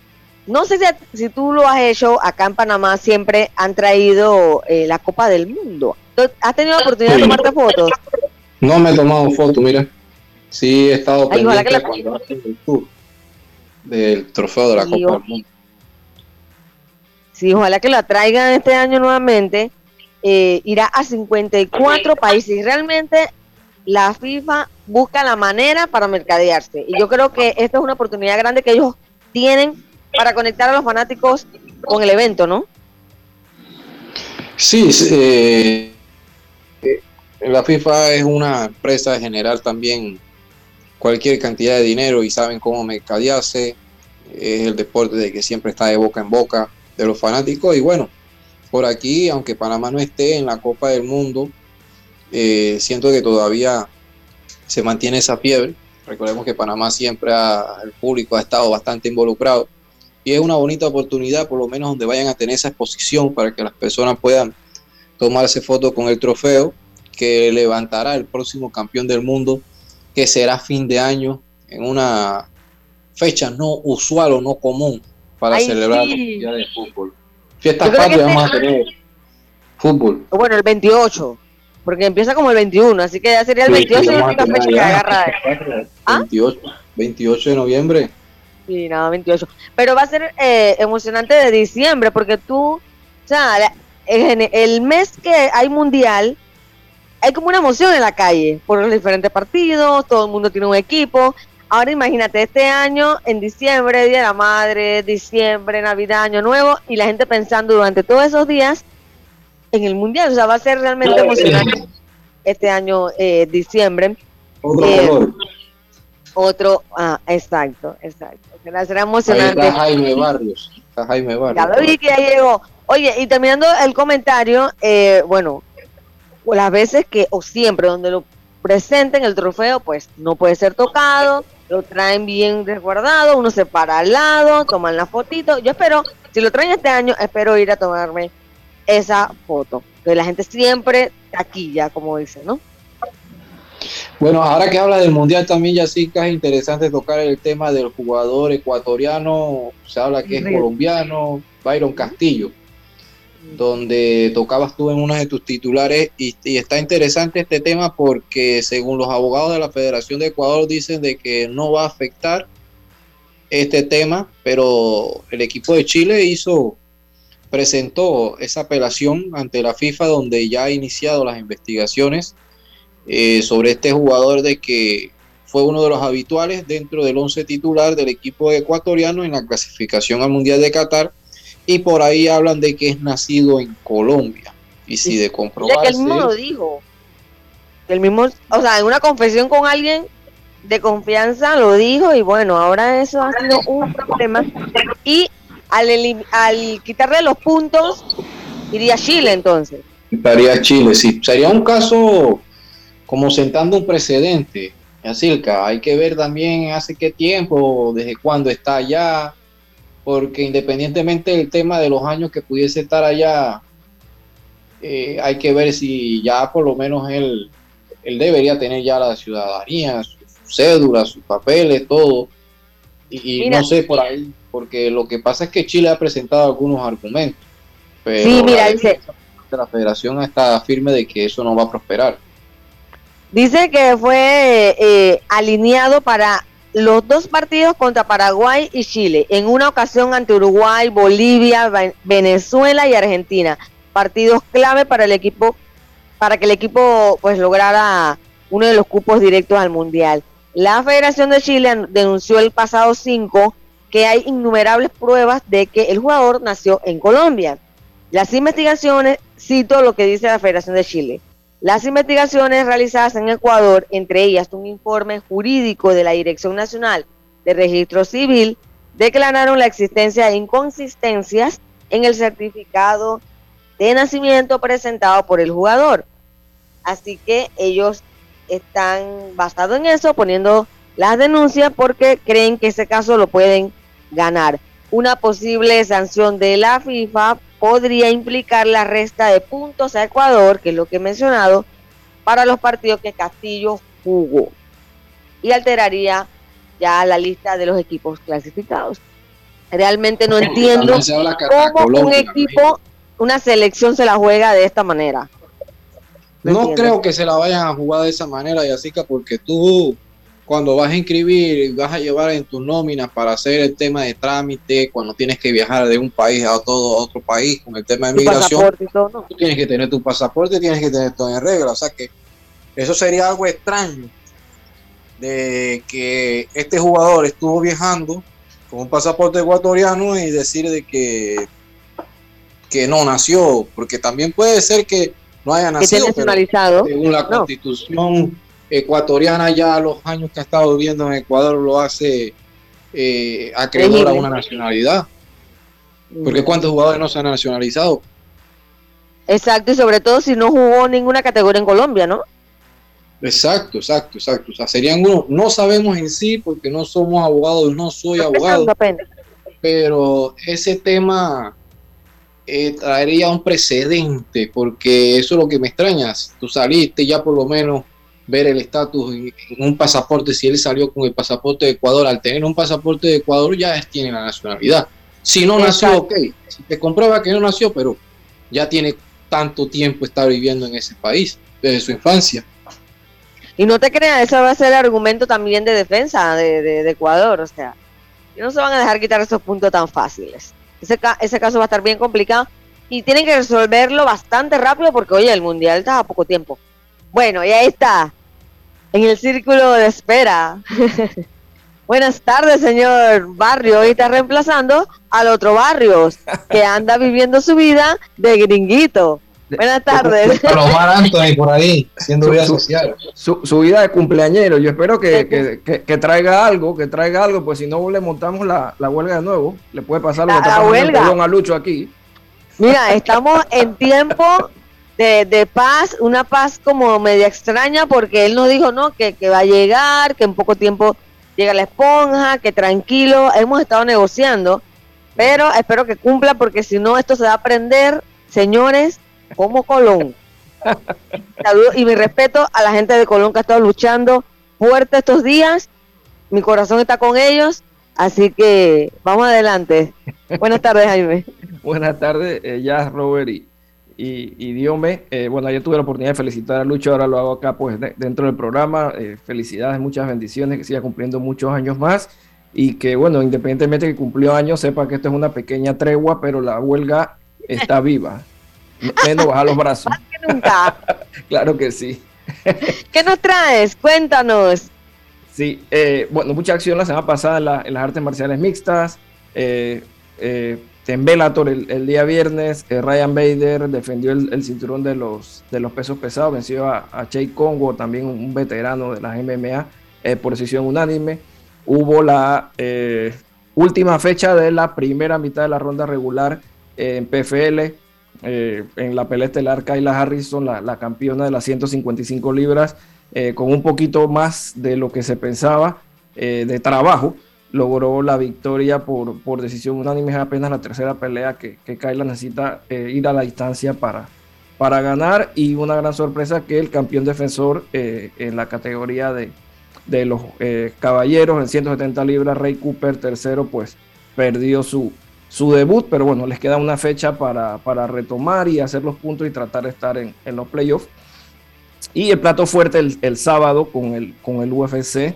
no sé si, si tú lo has hecho, acá en Panamá siempre han traído eh, la Copa del Mundo. ¿Tú ¿Has tenido la oportunidad de tomarte fotos? No me he tomado foto, mira. Sí he estado Ay, ojalá pendiente que la- cuando hacen el tour del trofeo de la Sí, Copa del Mundo. Sí, ojalá que la traigan este año nuevamente. Eh, irá a 54 países realmente la FIFA busca la manera para mercadearse. Y yo creo que esta es una oportunidad grande que ellos tienen para conectar a los fanáticos con el evento, ¿no? Sí, sí, eh, la FIFA es una empresa de generar también cualquier cantidad de dinero y saben cómo mercadearse. Es el deporte de que siempre está de boca en boca de los fanáticos. Y bueno, por aquí, aunque Panamá no esté en la Copa del Mundo, eh, siento que todavía se mantiene esa fiebre. Recordemos que Panamá siempre, ha- el público ha estado bastante involucrado y es una bonita oportunidad, por lo menos donde vayan a tener esa exposición para que las personas puedan tomarse foto con el trofeo que levantará el próximo campeón del mundo, que será fin de año en una fecha no usual o no común para Ay, celebrar sí. la de fútbol. Fiestas patrias este vamos a tener fútbol. Bueno, el 28, porque empieza como el 21, así que ya sería el Sí, 28 sí, la vamos a única tener fecha que agarra. ¿Ah? 28, 28 de noviembre. Sí, nada, 28. Pero va a ser eh, emocionante de diciembre, porque tú, o sea, la- en el mes que hay mundial, hay como una emoción en la calle por los diferentes partidos, todo el mundo tiene un equipo. Ahora imagínate, este año, en diciembre, Día de la Madre, diciembre, Navidad, Año Nuevo, y la gente pensando durante todos esos días en el mundial. O sea, va a ser realmente emocionante este año, eh, diciembre. Otro Eh, color. Otro, ah, exacto, exacto. Será, será Ahí emocionante. está Jaime Barrios. Está Jaime Barrios. Ya lo vi que ya llegó. Oye, y terminando el comentario, eh, bueno, las veces que, o siempre donde lo presenten el trofeo, pues no puede ser tocado, lo traen bien resguardado, uno se para al lado, toman la fotito. Yo espero, si lo traen este año, espero ir a tomarme esa foto. Que la gente siempre taquilla, como dice, ¿no? Bueno, ahora que habla del mundial también, Yacirca, es interesante tocar el tema del jugador ecuatoriano, se habla que es Sí. colombiano, Byron Castillo, donde tocabas tú en una de tus titulares y, y está interesante este tema porque según los abogados de la Federación de Ecuador dicen de que no va a afectar este tema, pero el equipo de Chile hizo presentó esa apelación ante la FIFA donde ya ha iniciado las investigaciones eh, sobre este jugador de que fue uno de los habituales dentro del once titular del equipo ecuatoriano en la clasificación al Mundial de Qatar y por ahí hablan de que es nacido en Colombia y si de Ya que comprobarse él mismo lo dijo. El mismo, o sea, en una confesión con alguien de confianza lo dijo y bueno, ahora eso ha sido un problema. Y al, al quitarle los puntos, iría Chile entonces. estaría Chile, sí, sería un caso como sentando un precedente, Yacirca, hay que ver también hace qué tiempo, desde cuándo está allá, porque independientemente del tema de los años que pudiese estar allá, eh, hay que ver si ya por lo menos él, él debería tener ya la ciudadanía, su, su cédula, sus papeles, todo. Y, y Mira. no sé por ahí, porque lo que pasa es que Chile ha presentado algunos argumentos. Pero Sí, mira, la dice- la federación está firme de que eso no va a prosperar. Dice que fue eh, alineado para los dos partidos contra Paraguay y Chile, en una ocasión ante Uruguay, Bolivia, Ve- Venezuela y Argentina. Partidos clave para el equipo, para que el equipo pues lograra uno de los cupos directos al Mundial. La Federación de Chile denunció el pasado 5 que hay innumerables pruebas de que el jugador nació en Colombia. Las investigaciones, cito lo que dice la Federación de Chile, las investigaciones realizadas en Ecuador, entre ellas un informe jurídico de la Dirección Nacional de Registro Civil, declararon la existencia de inconsistencias en el certificado de nacimiento presentado por el jugador. Así que ellos están basados en eso, poniendo las denuncias porque creen que ese caso lo pueden ganar. Una posible sanción de la FIFA podría implicar la resta de puntos a Ecuador, que es lo que he mencionado, para los partidos que Castillo jugó. Y alteraría ya la lista de los equipos clasificados. Realmente no entiendo cómo un equipo, una selección se la juega de esta manera. No entiendo. creo que se la vayan a jugar de esa manera, Yacica, porque tú cuando vas a inscribir, vas a llevar en tus nóminas para hacer el tema de trámite, cuando tienes que viajar de un país a todo a otro país con el tema de migración, pasaporte y todo, ¿no? tú tienes que tener tu pasaporte, tienes que tener todo en regla, o sea que eso sería algo extraño de que este jugador estuvo viajando con un pasaporte ecuatoriano y decir de que que no nació, porque también puede ser que no haya nacido, pero según la No. constitución ecuatoriana ya los años que ha estado viviendo en Ecuador lo hace eh, acreedor a una nacionalidad. Porque cuántos jugadores no se han nacionalizado. Exacto, y sobre todo si no jugó ninguna categoría en Colombia, ¿no? Exacto, exacto, exacto. O sea, serían unos, no sabemos en sí porque no somos abogados, no soy abogado, pero ese tema eh, traería un precedente, porque eso es lo que me extrañas. Tú saliste ya por lo menos ver el estatus en un pasaporte, si él salió con el pasaporte de Ecuador, al tener un pasaporte de Ecuador ya tiene la nacionalidad. Si no nació, ok, si te comprueba que no nació, pero ya tiene tanto tiempo estar viviendo en ese país, desde su infancia. Y no te creas, eso va a ser el argumento también de defensa de, de- de Ecuador, o sea, no se van a dejar quitar esos puntos tan fáciles. Ese, ca- ese caso va a estar bien complicado y tienen que resolverlo bastante rápido porque, oye, el Mundial está a poco tiempo. Bueno, y ahí está, en el círculo de espera. Buenas tardes, señor Barrio. Hoy está reemplazando al otro Barrios, que anda viviendo su vida de gringuito. Buenas tardes. Mar Anthony por ahí, haciendo Su- vida su- social. Su, su vida de cumpleañero. Yo espero que, que- que- que traiga algo, que traiga algo, pues si no le montamos la, la huelga de nuevo, le puede pasar lo La- que está la huelga. A Lucho aquí. Mira, estamos en tiempo de, de paz, una paz como media extraña porque él nos dijo, no, que, que va a llegar, que en poco tiempo llega la esponja, que tranquilo, hemos estado negociando, pero espero que cumpla porque si no esto se va a prender, señores, como Colón. Saludos y mi respeto a la gente de Colón que ha estado luchando fuerte estos días, mi corazón está con ellos, así que vamos adelante. Buenas tardes, Jaime. Buenas tardes, eh, ya Robert y, y Diome. Eh, bueno, ayer tuve la oportunidad de felicitar a Lucho, ahora lo hago acá pues de- dentro del programa. Eh, felicidades, muchas bendiciones, que siga cumpliendo muchos años más y que bueno, independientemente de que cumplió años, sepa que esto es una pequeña tregua, pero la huelga está viva. Menos bajar los brazos. Nunca. Claro que sí. ¿Qué nos traes? Cuéntanos. Sí, eh, bueno, mucha acción la semana pasada en, la- en las artes marciales mixtas. eh, eh, en Bellator el, día viernes, eh, Ryan Bader defendió el, el cinturón de los, de los pesos pesados, venció a, a Che Congo, también un, veterano de las MMA, eh, por decisión unánime. Hubo la eh, última fecha de la primera mitad de la ronda regular en PFL. en la pelea estelar, Kayla Harrison, la, la campeona de las 155 libras, con un poquito más de lo que se pensaba de trabajo, logró la victoria por, por decisión unánime. Es apenas la tercera pelea que, que Kayla necesita eh, ir a la distancia para, para ganar. Y una gran sorpresa que el campeón defensor eh, en la categoría de, de los eh, caballeros en 170 libras, Ray Cooper, tercero, pues perdió su, su debut, pero bueno, les queda una fecha para, para retomar y hacer los puntos y tratar de estar en, en los playoffs. Y el plato fuerte el, el sábado con el, con el UFC,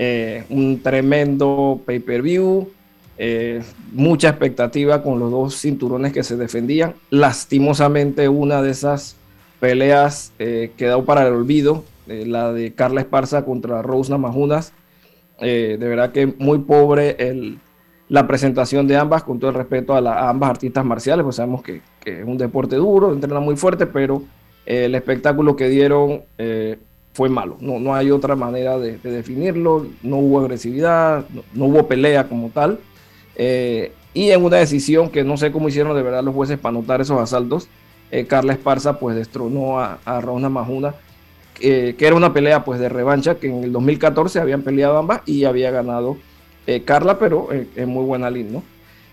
eh, un tremendo pay-per-view, eh, mucha expectativa con los dos cinturones que se defendían. Lastimosamente una de esas peleas eh, quedó para el olvido, eh, la de Carla Esparza contra Rose Namajunas. De verdad que muy pobre la presentación de ambas, con todo el respeto a, la- ambas artistas marciales, pues sabemos que, es un deporte duro, entrenan muy fuerte, pero el espectáculo que dieron fue malo. No, no hay otra manera de, de definirlo, no hubo agresividad, no, hubo pelea como tal. Eh, y en una decisión que no sé cómo hicieron de verdad los jueces para anotar esos asaltos, eh, Carla Esparza pues destronó a, a Majuna, eh, que era una pelea pues de revancha, que en el 2014 habían peleado ambas y había ganado Carla, pero en muy buena línea.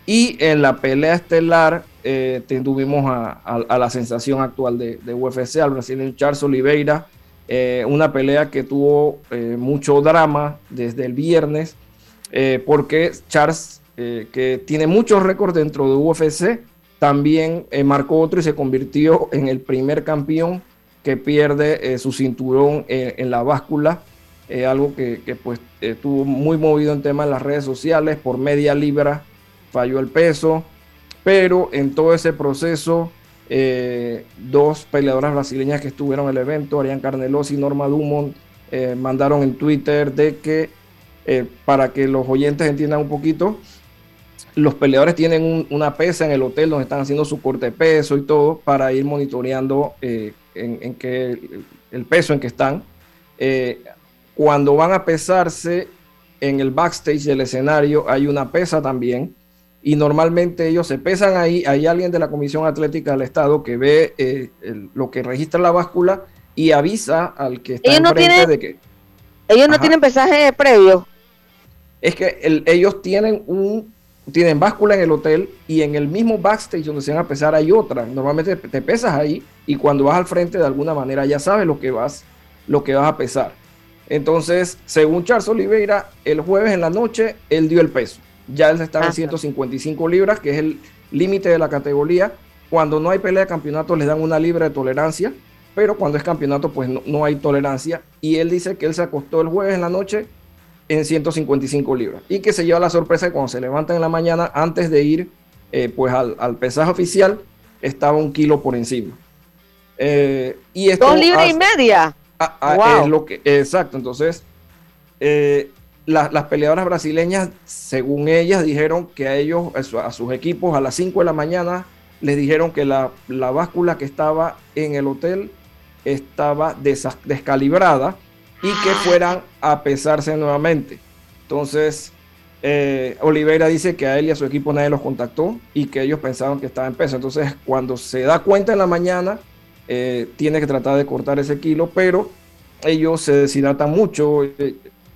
Y en la pelea estelar te- tuvimos a, a- a la sensación actual de, de UFC, al brasileño Charles Oliveira, eh, una pelea que tuvo eh, mucho drama desde el viernes, eh, porque Charles, que tiene muchos récords dentro de UFC, también marcó otro y se convirtió en el primer campeón que pierde su cinturón en la báscula, algo que, pues estuvo muy movido en tema en las redes sociales, por media libra falló el peso, pero en todo ese proceso, eh, dos peleadoras brasileñas que estuvieron en el evento, Ariane Carnelos y Norma Dumont, eh, mandaron en Twitter de que, eh, para que los oyentes entiendan un poquito, los peleadores tienen un- una pesa en el hotel donde están haciendo su corte de peso y todo para ir monitoreando en, en el, peso en que están. Cuando van a pesarse en el backstage del escenario hay una pesa también y normalmente ellos se pesan ahí. Hay alguien de la Comisión Atlética del Estado que ve eh, el- lo que registra la báscula y avisa al que está Ellos no enfrente tienen- de que Ellos no Ajá. tienen pesaje previo. es que el- ellos tienen un tienen báscula en el hotel y en el mismo backstage donde se van a pesar hay otra. Normalmente te pesas ahí y cuando vas al frente de alguna manera ya sabes lo que vas, lo que vas a pesar. Entonces, según Charles Oliveira, el jueves en la noche él dio el peso. Ya él estaba en 155 libras, que es el límite de la categoría. Cuando no hay pelea de campeonato les dan una libra de tolerancia, pero cuando es campeonato pues no, no hay tolerancia. Y él dice que él se acostó el jueves en la noche en 155 libras. Y que se lleva la sorpresa de cuando se levantan en la mañana, antes de ir eh, pues al, al, pesaje oficial, estaba un kilo por encima. Eh, y esto Dos libras y media. A, a, Wow. es lo que, exacto, entonces eh, la- las peleadoras brasileñas, según ellas, dijeron que a ellos, a, su- a sus equipos, a las 5 de la mañana, les dijeron que la, la báscula que estaba en el hotel estaba desa- descalibrada y que fueran a pesarse nuevamente. Entonces, eh, Oliveira dice que a él y a su equipo nadie los contactó y que ellos pensaban que estaba en peso. Entonces, cuando se da cuenta en la mañana, eh, tiene que tratar de cortar ese kilo, pero ellos se deshidratan mucho. Eh,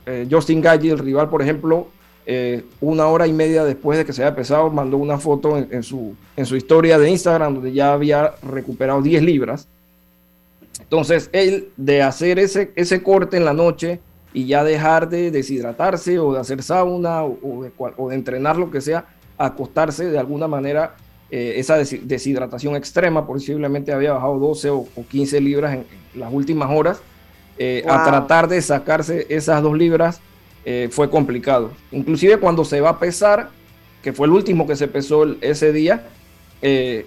eh, Justin Gaggi, el rival, por ejemplo, eh, una hora y media después de que se haya pesado, mandó una foto en, su, en su historia de Instagram donde ya había recuperado 10 libras. Entonces, él de hacer ese, ese corte en la noche y ya dejar de deshidratarse o de hacer sauna o, de, entrenar lo que sea, acostarse de alguna manera, eh, esa des- deshidratación extrema, posiblemente había bajado 12 o, o 15 libras en las últimas horas, eh, a Wow. tratar de sacarse esas dos libras eh, fue complicado. Inclusive cuando se va a pesar, que fue el último que se pesó el- ese día, eh,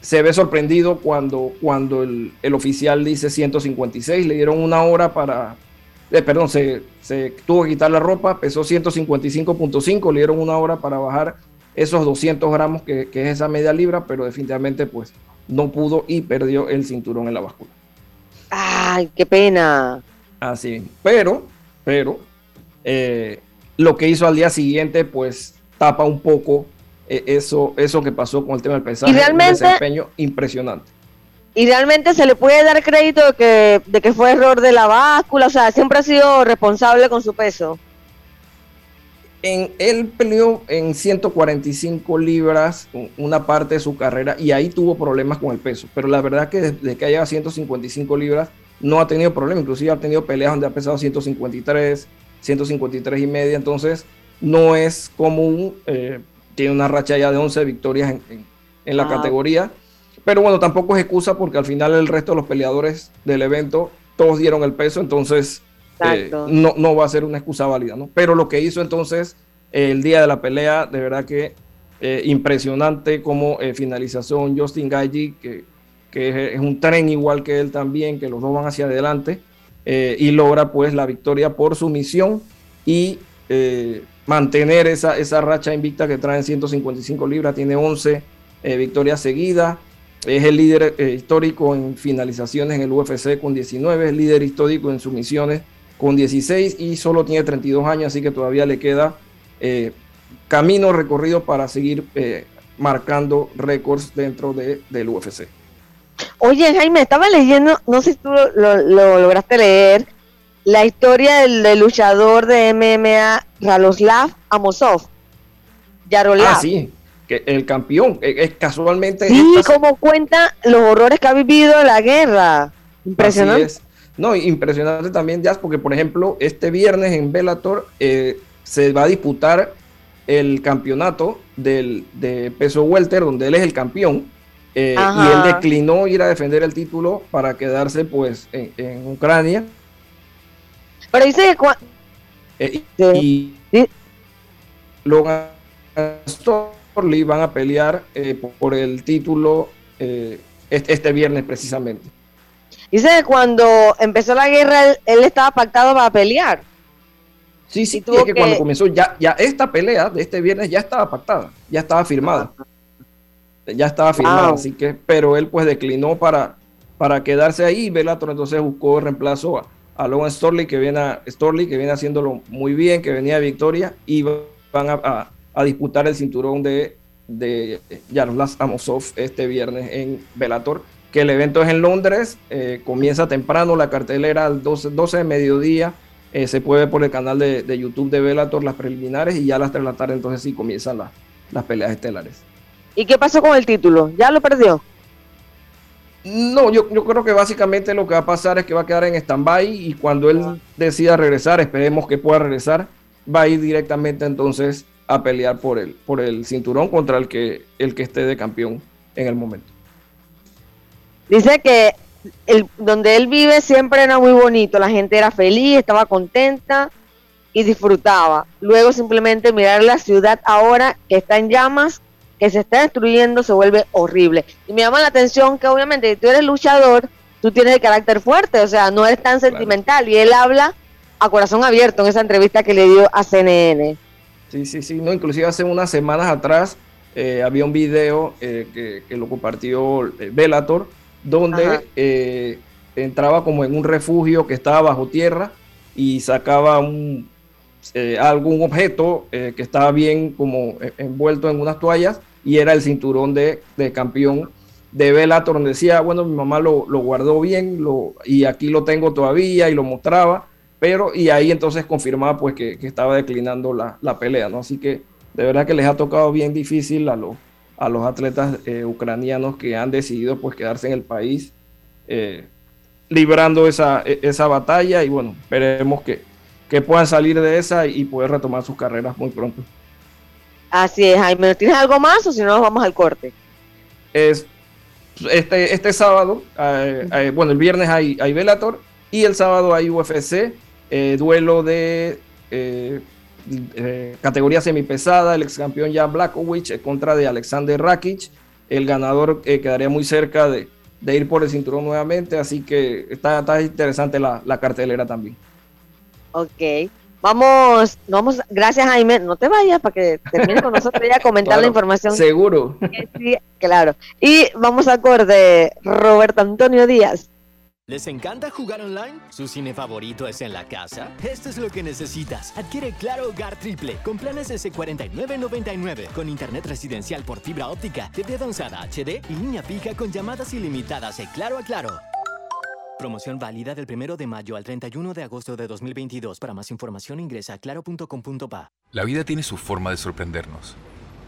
se ve sorprendido cuando, cuando el, el oficial dice 156, le dieron una hora para, eh, perdón, se, se tuvo que quitar la ropa, pesó 155.5, le dieron una hora para bajar esos 200 gramos que, que es esa media libra, pero definitivamente pues no pudo y perdió el cinturón en la báscula. Ay, qué pena. Así, pero, pero, eh, lo que hizo al día siguiente, pues tapa un poco eh, eso, eso que pasó con el tema del pesaje. Y realmente- un desempeño impresionante. Y realmente se le puede dar crédito de que, de que fue error de la báscula, o sea, siempre ha sido responsable con su peso. En, él peleó en 145 libras un- una parte de su carrera y ahí tuvo problemas con el peso. Pero la verdad que desde que llega a 155 libras no ha tenido problemas. Inclusive ha tenido peleas donde ha pesado 153, 153 y media. Entonces no es común. eh, tiene una racha ya de 11 victorias en, en- en la Ah. categoría. Pero bueno, tampoco es excusa porque al final el resto de los peleadores del evento todos dieron el peso. Entonces eh, no, no va a ser una excusa válida, ¿no? Pero lo que hizo entonces eh, el día de la pelea, de verdad que eh, impresionante como finalización Justin Gaethje, que, que es, es un tren igual que él también, que los dos van hacia adelante y logra pues la victoria por sumisión y mantener esa, esa racha invicta que trae en 155 libras, tiene 11 eh, victorias seguidas. Es el líder eh, histórico en finalizaciones en el UFC con 19, es líder histórico en sumisiones con 16 y solo tiene 32 años, así que todavía le queda eh, camino recorrido para seguir eh, marcando récords dentro de, del UFC. Oye, Jaime, estaba leyendo, no sé si tú lo, lo- lo lograste leer, la historia del, del luchador de MMA Raroslav Amosov. Yaroslav. Ah, sí, que el campeón, eh, es casualmente... Sí, esta- como cuenta los horrores que ha vivido la guerra. Impresionante. Así es. No, impresionante también, Jazz, porque por ejemplo, este viernes en Bellator eh, se va a disputar el campeonato del, de peso welter, donde él es el campeón. eh, y él declinó ir a defender el título para quedarse pues en, en Ucrania. Pero dice que eh, y Logan Storley van a pelear eh, por, por el título eh, este, este viernes precisamente. Dice que cuando empezó la guerra él, él estaba pactado para pelear. Sí, sí, tuvo es que, cuando que- comenzó ya, ya esta pelea de este viernes ya estaba pactada, ya estaba firmada. Ya estaba firmada, Wow. así que, pero él pues declinó para, para quedarse ahí. Bellator entonces buscó reemplazo a, a Logan Storley que viene a, Storley, que viene haciéndolo muy bien, que venía de victoria, y van a, a- a disputar el cinturón de, de Yaroslav Amosov este viernes en Bellator, que el evento es en Londres, eh, comienza temprano la cartelera al 12, 12 de mediodía Eh, se puede ver por el canal de, de YouTube de Bellator las preliminares y ya a las 3 de la tarde entonces sí comienzan las- las peleas estelares. ¿Y qué pasó con el título? ¿Ya lo perdió? No, yo, yo creo que básicamente lo que va a pasar es que va a quedar en stand-by y cuando él decida regresar, esperemos que pueda regresar, va a ir directamente entonces a pelear por el, por el cinturón contra el que, el que esté de campeón en el momento. Dice que el, donde él vive siempre era muy bonito, la gente era feliz, estaba contenta y disfrutaba. Luego simplemente mirar la ciudad ahora que está en llamas, que se está destruyendo, se vuelve horrible. Y me llama la atención que obviamente si tú eres luchador, tú tienes el carácter fuerte, o sea, no eres tan sentimental. Y él habla a corazón abierto en esa entrevista que le dio a CNN. Sí, sí, sí. No, inclusive hace unas semanas atrás eh, había un video eh, que, que lo compartió eh, Bellator, donde eh, entraba como en un refugio que estaba bajo tierra y sacaba un, eh, algún objeto eh, que estaba bien como eh, envuelto en unas toallas y era el cinturón de, de campeón de Bellator, donde decía, bueno, mi mamá lo, lo guardó bien lo, y aquí lo tengo todavía y lo mostraba, pero y ahí entonces confirmaba pues que, que estaba declinando la, la pelea, ¿no? Así que de verdad que les ha tocado bien difícil a los, a los atletas eh, ucranianos que han decidido pues quedarse en el país eh, librando esa, e- esa batalla y bueno, esperemos que, que puedan salir de esa y poder retomar sus carreras muy pronto. Así es, Jaime. ¿Tienes algo más o si no nos vamos al corte? Es este, este sábado, eh, eh, bueno, el viernes hay, hay Bellator y el sábado hay UFC, eh, duelo de eh, categoría semipesada, el ex campeón Jan Blachowicz eh, contra de Alexander Rakic. El ganador eh, quedaría muy cerca de, de ir por el cinturón nuevamente, así que está, está interesante la, la cartelera también. Ok. Vamos, vamos, gracias Jaime, no te vayas para que termine con nosotros y a comentar Claro, la información. Seguro. Sí, claro. Y vamos a corte, Roberto Antonio Díaz. ¿Les encanta jugar online? ¿Su cine favorito es en la casa? Esto es lo que necesitas. Adquiere Claro Hogar Triple con planes desde $49.99 con internet residencial por fibra óptica, TV avanzada HD y línea fija con llamadas ilimitadas de Claro a Claro. Promoción válida del 1 de mayo al 31 de agosto de 2022. Para más información ingresa a claro.com.pa. La vida tiene su forma de sorprendernos.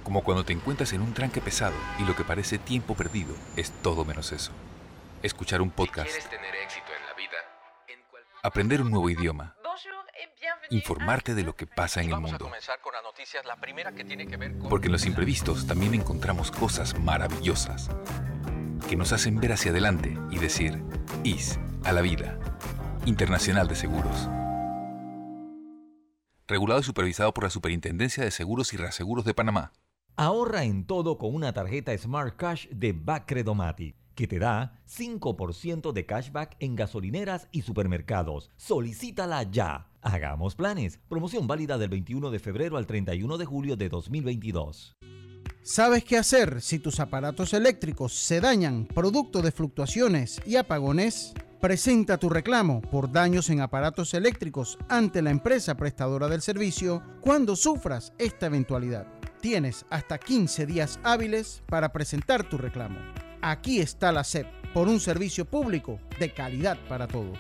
Como cuando te encuentras en un tranque pesado y lo que parece tiempo perdido es todo menos eso. Escuchar un podcast, tener éxito en la vida, aprender un nuevo idioma, informarte de lo que pasa en el mundo. Porque en los imprevistos también encontramos cosas maravillosas que nos hacen ver hacia adelante y decir, IS a la vida. Internacional de Seguros. Regulado y supervisado por la Superintendencia de Seguros y Reaseguros de Panamá. Ahorra en todo con una tarjeta Smart Cash de Bacredomatic, que te da 5% de cashback en gasolineras y supermercados. Solicítala ya. Hagamos planes. Promoción válida del 21 de febrero al 31 de julio de 2022. ¿Sabes qué hacer si tus aparatos eléctricos se dañan producto de fluctuaciones y apagones? Presenta tu reclamo por daños en aparatos eléctricos ante la empresa prestadora del servicio cuando sufras esta eventualidad. Tienes hasta 15 días hábiles para presentar tu reclamo. Aquí está la SEP por un servicio público de calidad para todos.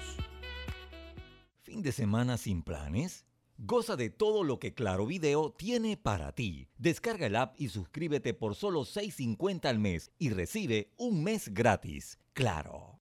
¿Fin de semana sin planes? Goza de todo lo que Claro Video tiene para ti. Descarga el app y suscríbete por solo $6.50 al mes y recibe un mes gratis. Claro.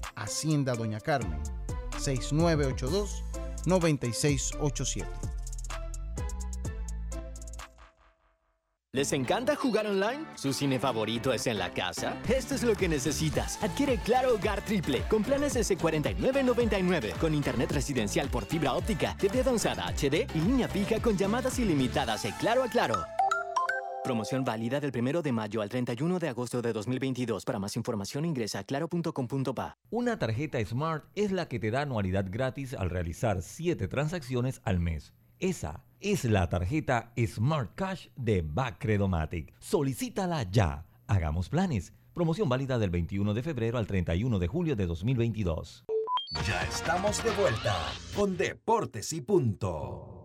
Hacienda Doña Carmen 6982 9687. ¿Les encanta jugar online? ¿Su cine favorito es en la casa? Esto es lo que necesitas. Adquiere Claro Hogar Triple con planes S4999 con internet residencial por fibra óptica, TV avanzada HD y línea fija con llamadas ilimitadas de Claro a Claro. Promoción válida del 1 de mayo al 31 de agosto de 2022. Para más información ingresa a claro.com.pa. Una tarjeta Smart es la que te da anualidad gratis al realizar 7 transacciones al mes. Esa es la tarjeta Smart Cash de Bacredomatic. Solicítala ya. Hagamos planes. Promoción válida del 21 de febrero al 31 de julio de 2022. Ya estamos de vuelta con Deportes y Punto.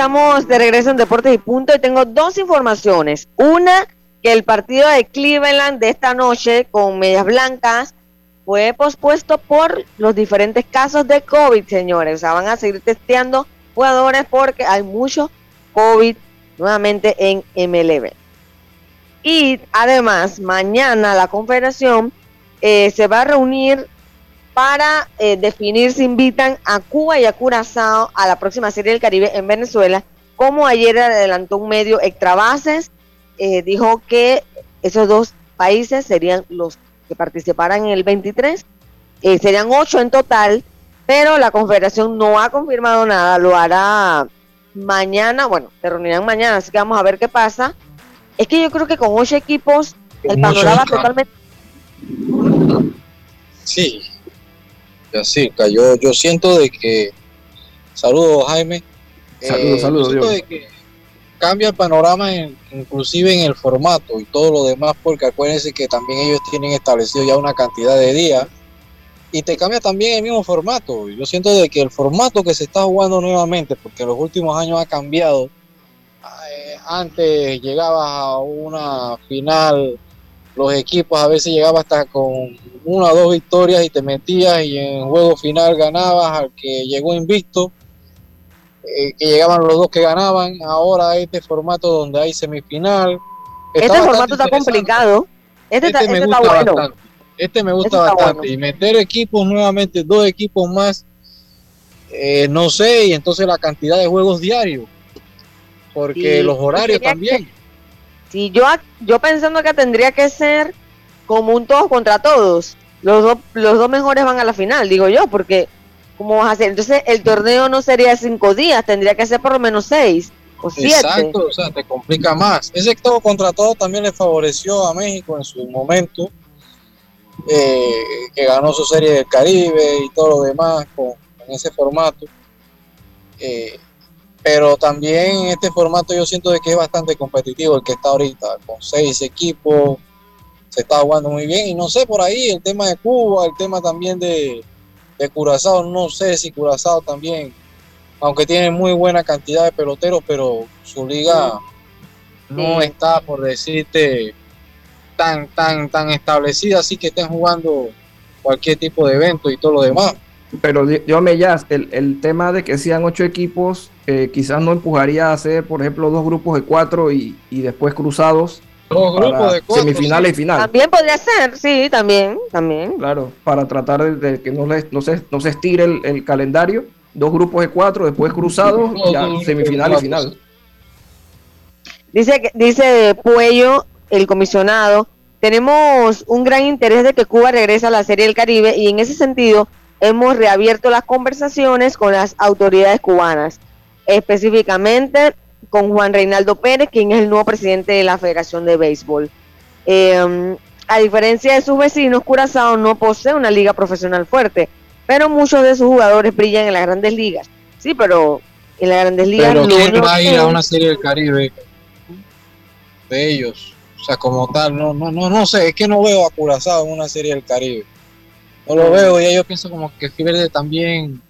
Estamos de regreso en Deportes y Punto y tengo dos informaciones. Una, que el partido de Cleveland de esta noche con Medias Blancas fue pospuesto por los diferentes casos de COVID, señores. O sea, van a seguir testeando jugadores porque hay mucho COVID nuevamente en MLB. Y además, mañana la confederación eh, se va a reunir para eh, definir si invitan a Cuba y a Curazao a la próxima Serie del Caribe en Venezuela. Como ayer adelantó un medio extra bases, eh, dijo que esos dos países serían los que participaran en el 23. Eh, serían ocho en total, pero la confederación no ha confirmado nada. Lo hará mañana, bueno, se reunirán mañana, así que vamos a ver qué pasa. Es que yo creo que con ocho equipos el panorama totalmente... Sí, así, yo, yo siento de que, saludos Jaime, Saludos, Eh, saludos, yo siento de que cambia el panorama en- inclusive en el formato y todo lo demás, porque acuérdense que también ellos tienen establecido ya una cantidad de días y te cambia también el mismo formato. Yo siento de que el formato que se está jugando nuevamente, porque en los últimos años ha cambiado, eh, antes llegabas a una final, los equipos a veces llegaban hasta con una o dos victorias y te metías y en juego final ganabas al que llegó invicto, eh, que llegaban los dos que ganaban, ahora este formato donde hay semifinal. Este está formato bastante está complicado. Este, está, Este me este está gusta bueno. bastante. Este me gusta Este está bastante. bueno. Y meter equipos nuevamente, dos equipos más, eh, no sé, y entonces la cantidad de juegos diarios. Porque Sí, los horarios también. Sí, yo, yo pensando que tendría que ser como un todos contra todos. Los, dos los dos mejores van a la final, digo yo, porque ¿cómo vas a hacer? Entonces el torneo no sería cinco días, tendría que ser por lo menos seis o siete. Exacto, o sea, te complica más. Ese todo contra todo también le favoreció a México en su momento, eh, que ganó su serie del Caribe y todo lo demás con, en ese formato. Eh, pero también en este formato yo siento de que es bastante competitivo el que está ahorita, con seis equipos, se está jugando muy bien. Y no sé, por ahí el tema de Cuba, el tema también de, de Curazao, no sé si Curazao también aunque tiene muy buena cantidad de peloteros, pero su liga no está, por decirte, tan, tan, tan establecida, así que estén jugando cualquier tipo de evento y todo lo demás. Pero dígame ya, el, el tema de que sean ocho equipos, eh, quizás no empujaría a hacer, por ejemplo, dos grupos de cuatro y, y después cruzados. Dos grupos de cuatro, Semifinales sí. y final. También podría ser, sí, también, también. Claro, para tratar de, de que no, les- no, se, no se estire el, el calendario. Dos grupos de cuatro, después cruzados, Dos ya semifinal y final. Dice, que- dice Puello, el comisionado, tenemos un gran interés de que Cuba regrese a la Serie del Caribe y en ese sentido hemos reabierto las conversaciones con las autoridades cubanas, específicamente con Juan Reinaldo Pérez, quien es el nuevo presidente de la Federación de Béisbol. Eh, a diferencia de sus vecinos, Curazao no posee una liga profesional fuerte, pero muchos de sus jugadores brillan en las grandes ligas. Sí, pero en las grandes ligas Pero ¿quién va a ir a una serie del Caribe de ellos? O sea, como tal, no, no, no, no sé, es que no veo a Curazao en una serie del Caribe. No lo veo y yo pienso como que pierde también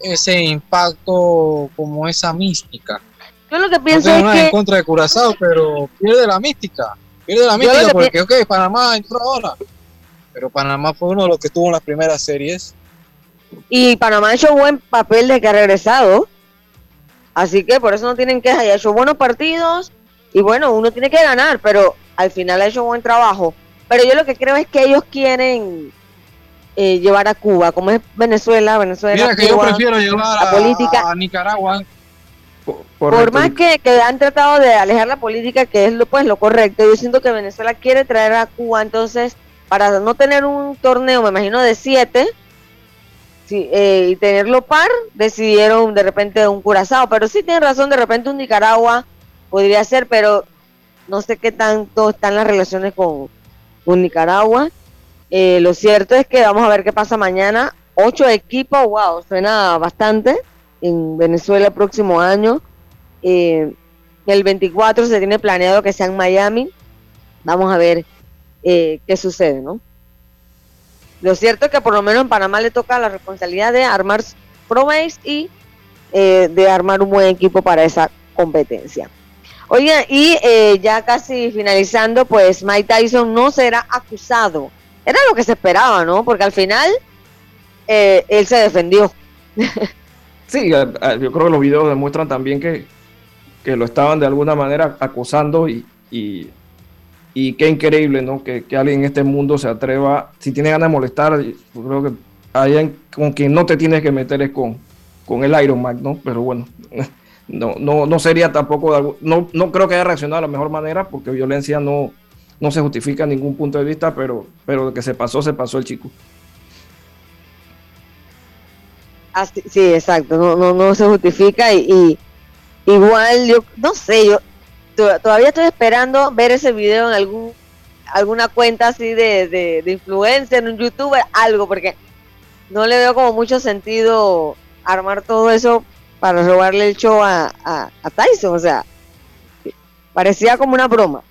ese impacto, como esa mística. Yo lo que No pienso tengo es nada en que contra de Curazao, pero pierde la mística. Pierde la mística que porque, ok, Panamá entró ahora. Pero Panamá fue uno de los que estuvo en las primeras series. Y Panamá ha hecho buen papel de que ha regresado. Así que por eso no tienen quejas. Y ha hecho buenos partidos. Y bueno, uno tiene que ganar, pero al final ha hecho buen trabajo. Pero yo lo que creo es que ellos quieren eh, llevar a Cuba, como es Venezuela, Venezuela. Mira que yo Cuba, prefiero llevar la a, política. a Nicaragua. Por más que, que han tratado de alejar la política, que es lo, pues, lo correcto, yo siento que Venezuela quiere traer a Cuba, entonces, para no tener un torneo, me imagino, de siete, sí, eh, y tenerlo par, decidieron de repente un curazao, pero sí tienen razón, de repente un Nicaragua podría ser, pero no sé qué tanto están las relaciones con, con Nicaragua. Eh, lo cierto es que vamos a ver qué pasa mañana. Ocho equipos, wow, suena bastante en Venezuela el próximo año. Eh, el 24 se tiene planeado que sea en Miami. Vamos a ver eh, qué sucede, ¿no? Lo cierto es que por lo menos en Panamá le toca la responsabilidad de armar ProBase y de armar un buen equipo para esa competencia. Oigan, y ya casi finalizando, pues Mike Tyson no será acusado. Era lo que se esperaba, ¿no? Porque al final eh, él se defendió. Sí, a- a- yo creo que los videos demuestran también que, que lo estaban de alguna manera acosando y, y, qué increíble, ¿no? Que, que alguien en este mundo se atreva, si tiene ganas de molestar, yo creo que alguien con quien no te tienes que meter es con, con el Iron Man, ¿no? Pero bueno, no, no, no sería tampoco, no, no creo que haya reaccionado de la mejor manera porque violencia no, no se justifica ningún punto de vista, pero, pero de que se pasó, se pasó el chico. Así- sí, exacto, no, no, no se justifica y, igual yo, no sé, yo to- todavía estoy esperando ver ese video en algún alguna cuenta así de, de, de en un youtuber, algo, porque no le veo como mucho sentido armar todo eso para robarle el show a, a, a Tyson, o sea, parecía como una broma.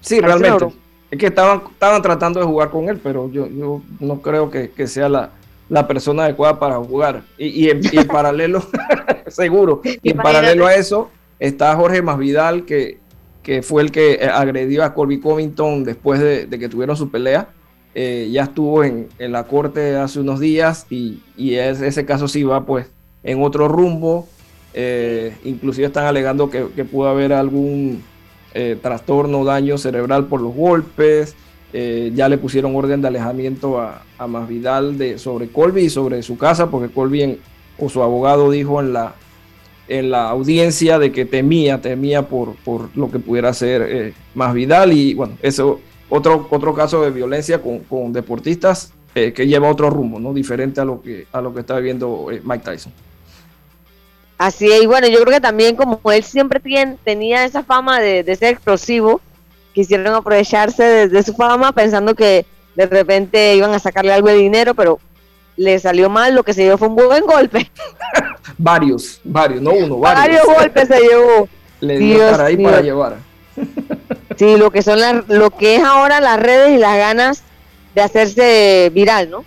Sí, realmente. Es que estaban, estaban tratando de jugar con él, pero yo, yo no creo que, que sea la, la persona adecuada para jugar. Y, y en, y en paralelo, seguro, y en Imagínate. paralelo a eso está Jorge Masvidal, que, que fue el que eh, agredió a Colby Covington después de, de que tuvieron su pelea. Eh, ya estuvo en, en la corte hace unos días y, y es- ese caso sí va pues en otro rumbo. Eh, inclusive están alegando que, que pudo haber algún eh, trastorno, daño cerebral por los golpes. Eh, ya le pusieron orden de alejamiento a, a Masvidal de, sobre Colby y sobre su casa, porque Colby o su abogado dijo en la, en la audiencia de que temía, temía por, por lo que pudiera hacer eh, Masvidal. Y bueno, eso otro, otro caso de violencia con, con deportistas eh, que lleva otro rumbo, ¿no? Diferente a lo que, a lo que está viendo eh, Mike Tyson. Así es, y bueno, yo creo que también como él siempre tien- tenía esa fama de, de ser explosivo, quisieron aprovecharse de, de su fama pensando que de repente iban a sacarle algo de dinero, pero le salió mal, lo que se dio fue un buen golpe. Varios, varios, no uno, varios. Varios golpes se llevó. Le dio Dios para ahí para llevar. Sí, lo que son las, lo que es ahora las redes y las ganas de hacerse viral, ¿no?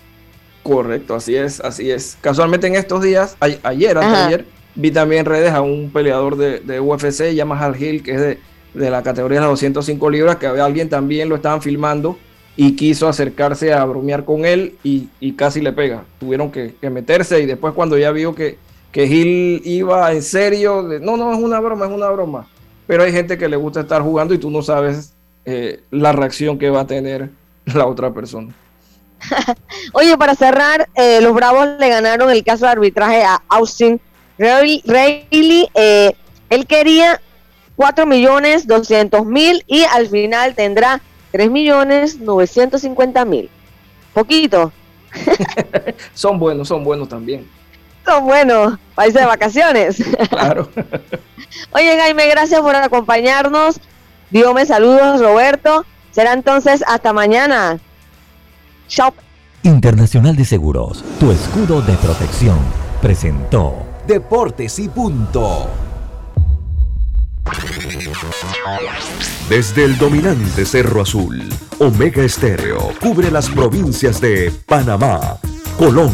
Correcto, así es, así es. Casualmente en estos días, a- ayer, Ajá. ayer, vi también redes a un peleador de, de UFC, llama Hal Hill, que es de, de la categoría de las 205 libras, que alguien también lo estaban filmando y quiso acercarse a bromear con él y, y casi le pega. Tuvieron que, meterse y después cuando ya vio que, que Hill iba en serio, no, no, es una broma, es una broma. Pero hay gente que le gusta estar jugando y tú no sabes eh, la reacción que va a tener la otra persona. Oye, para cerrar, eh, los Bravos le ganaron el caso de arbitraje a Austin Rayleigh. eh, él quería 4 millones 200 mil y al final tendrá 3 millones 950 mil. Poquito. Son buenos, son buenos también. Son buenos. País de vacaciones. Claro. Oye, Jaime, gracias por acompañarnos. Diome saludos, Roberto. Será entonces hasta mañana. Chao. Internacional de Seguros, tu escudo de protección, presentó Deportes y punto. Desde el dominante Cerro Azul, Omega Estéreo cubre las provincias de Panamá, Colón,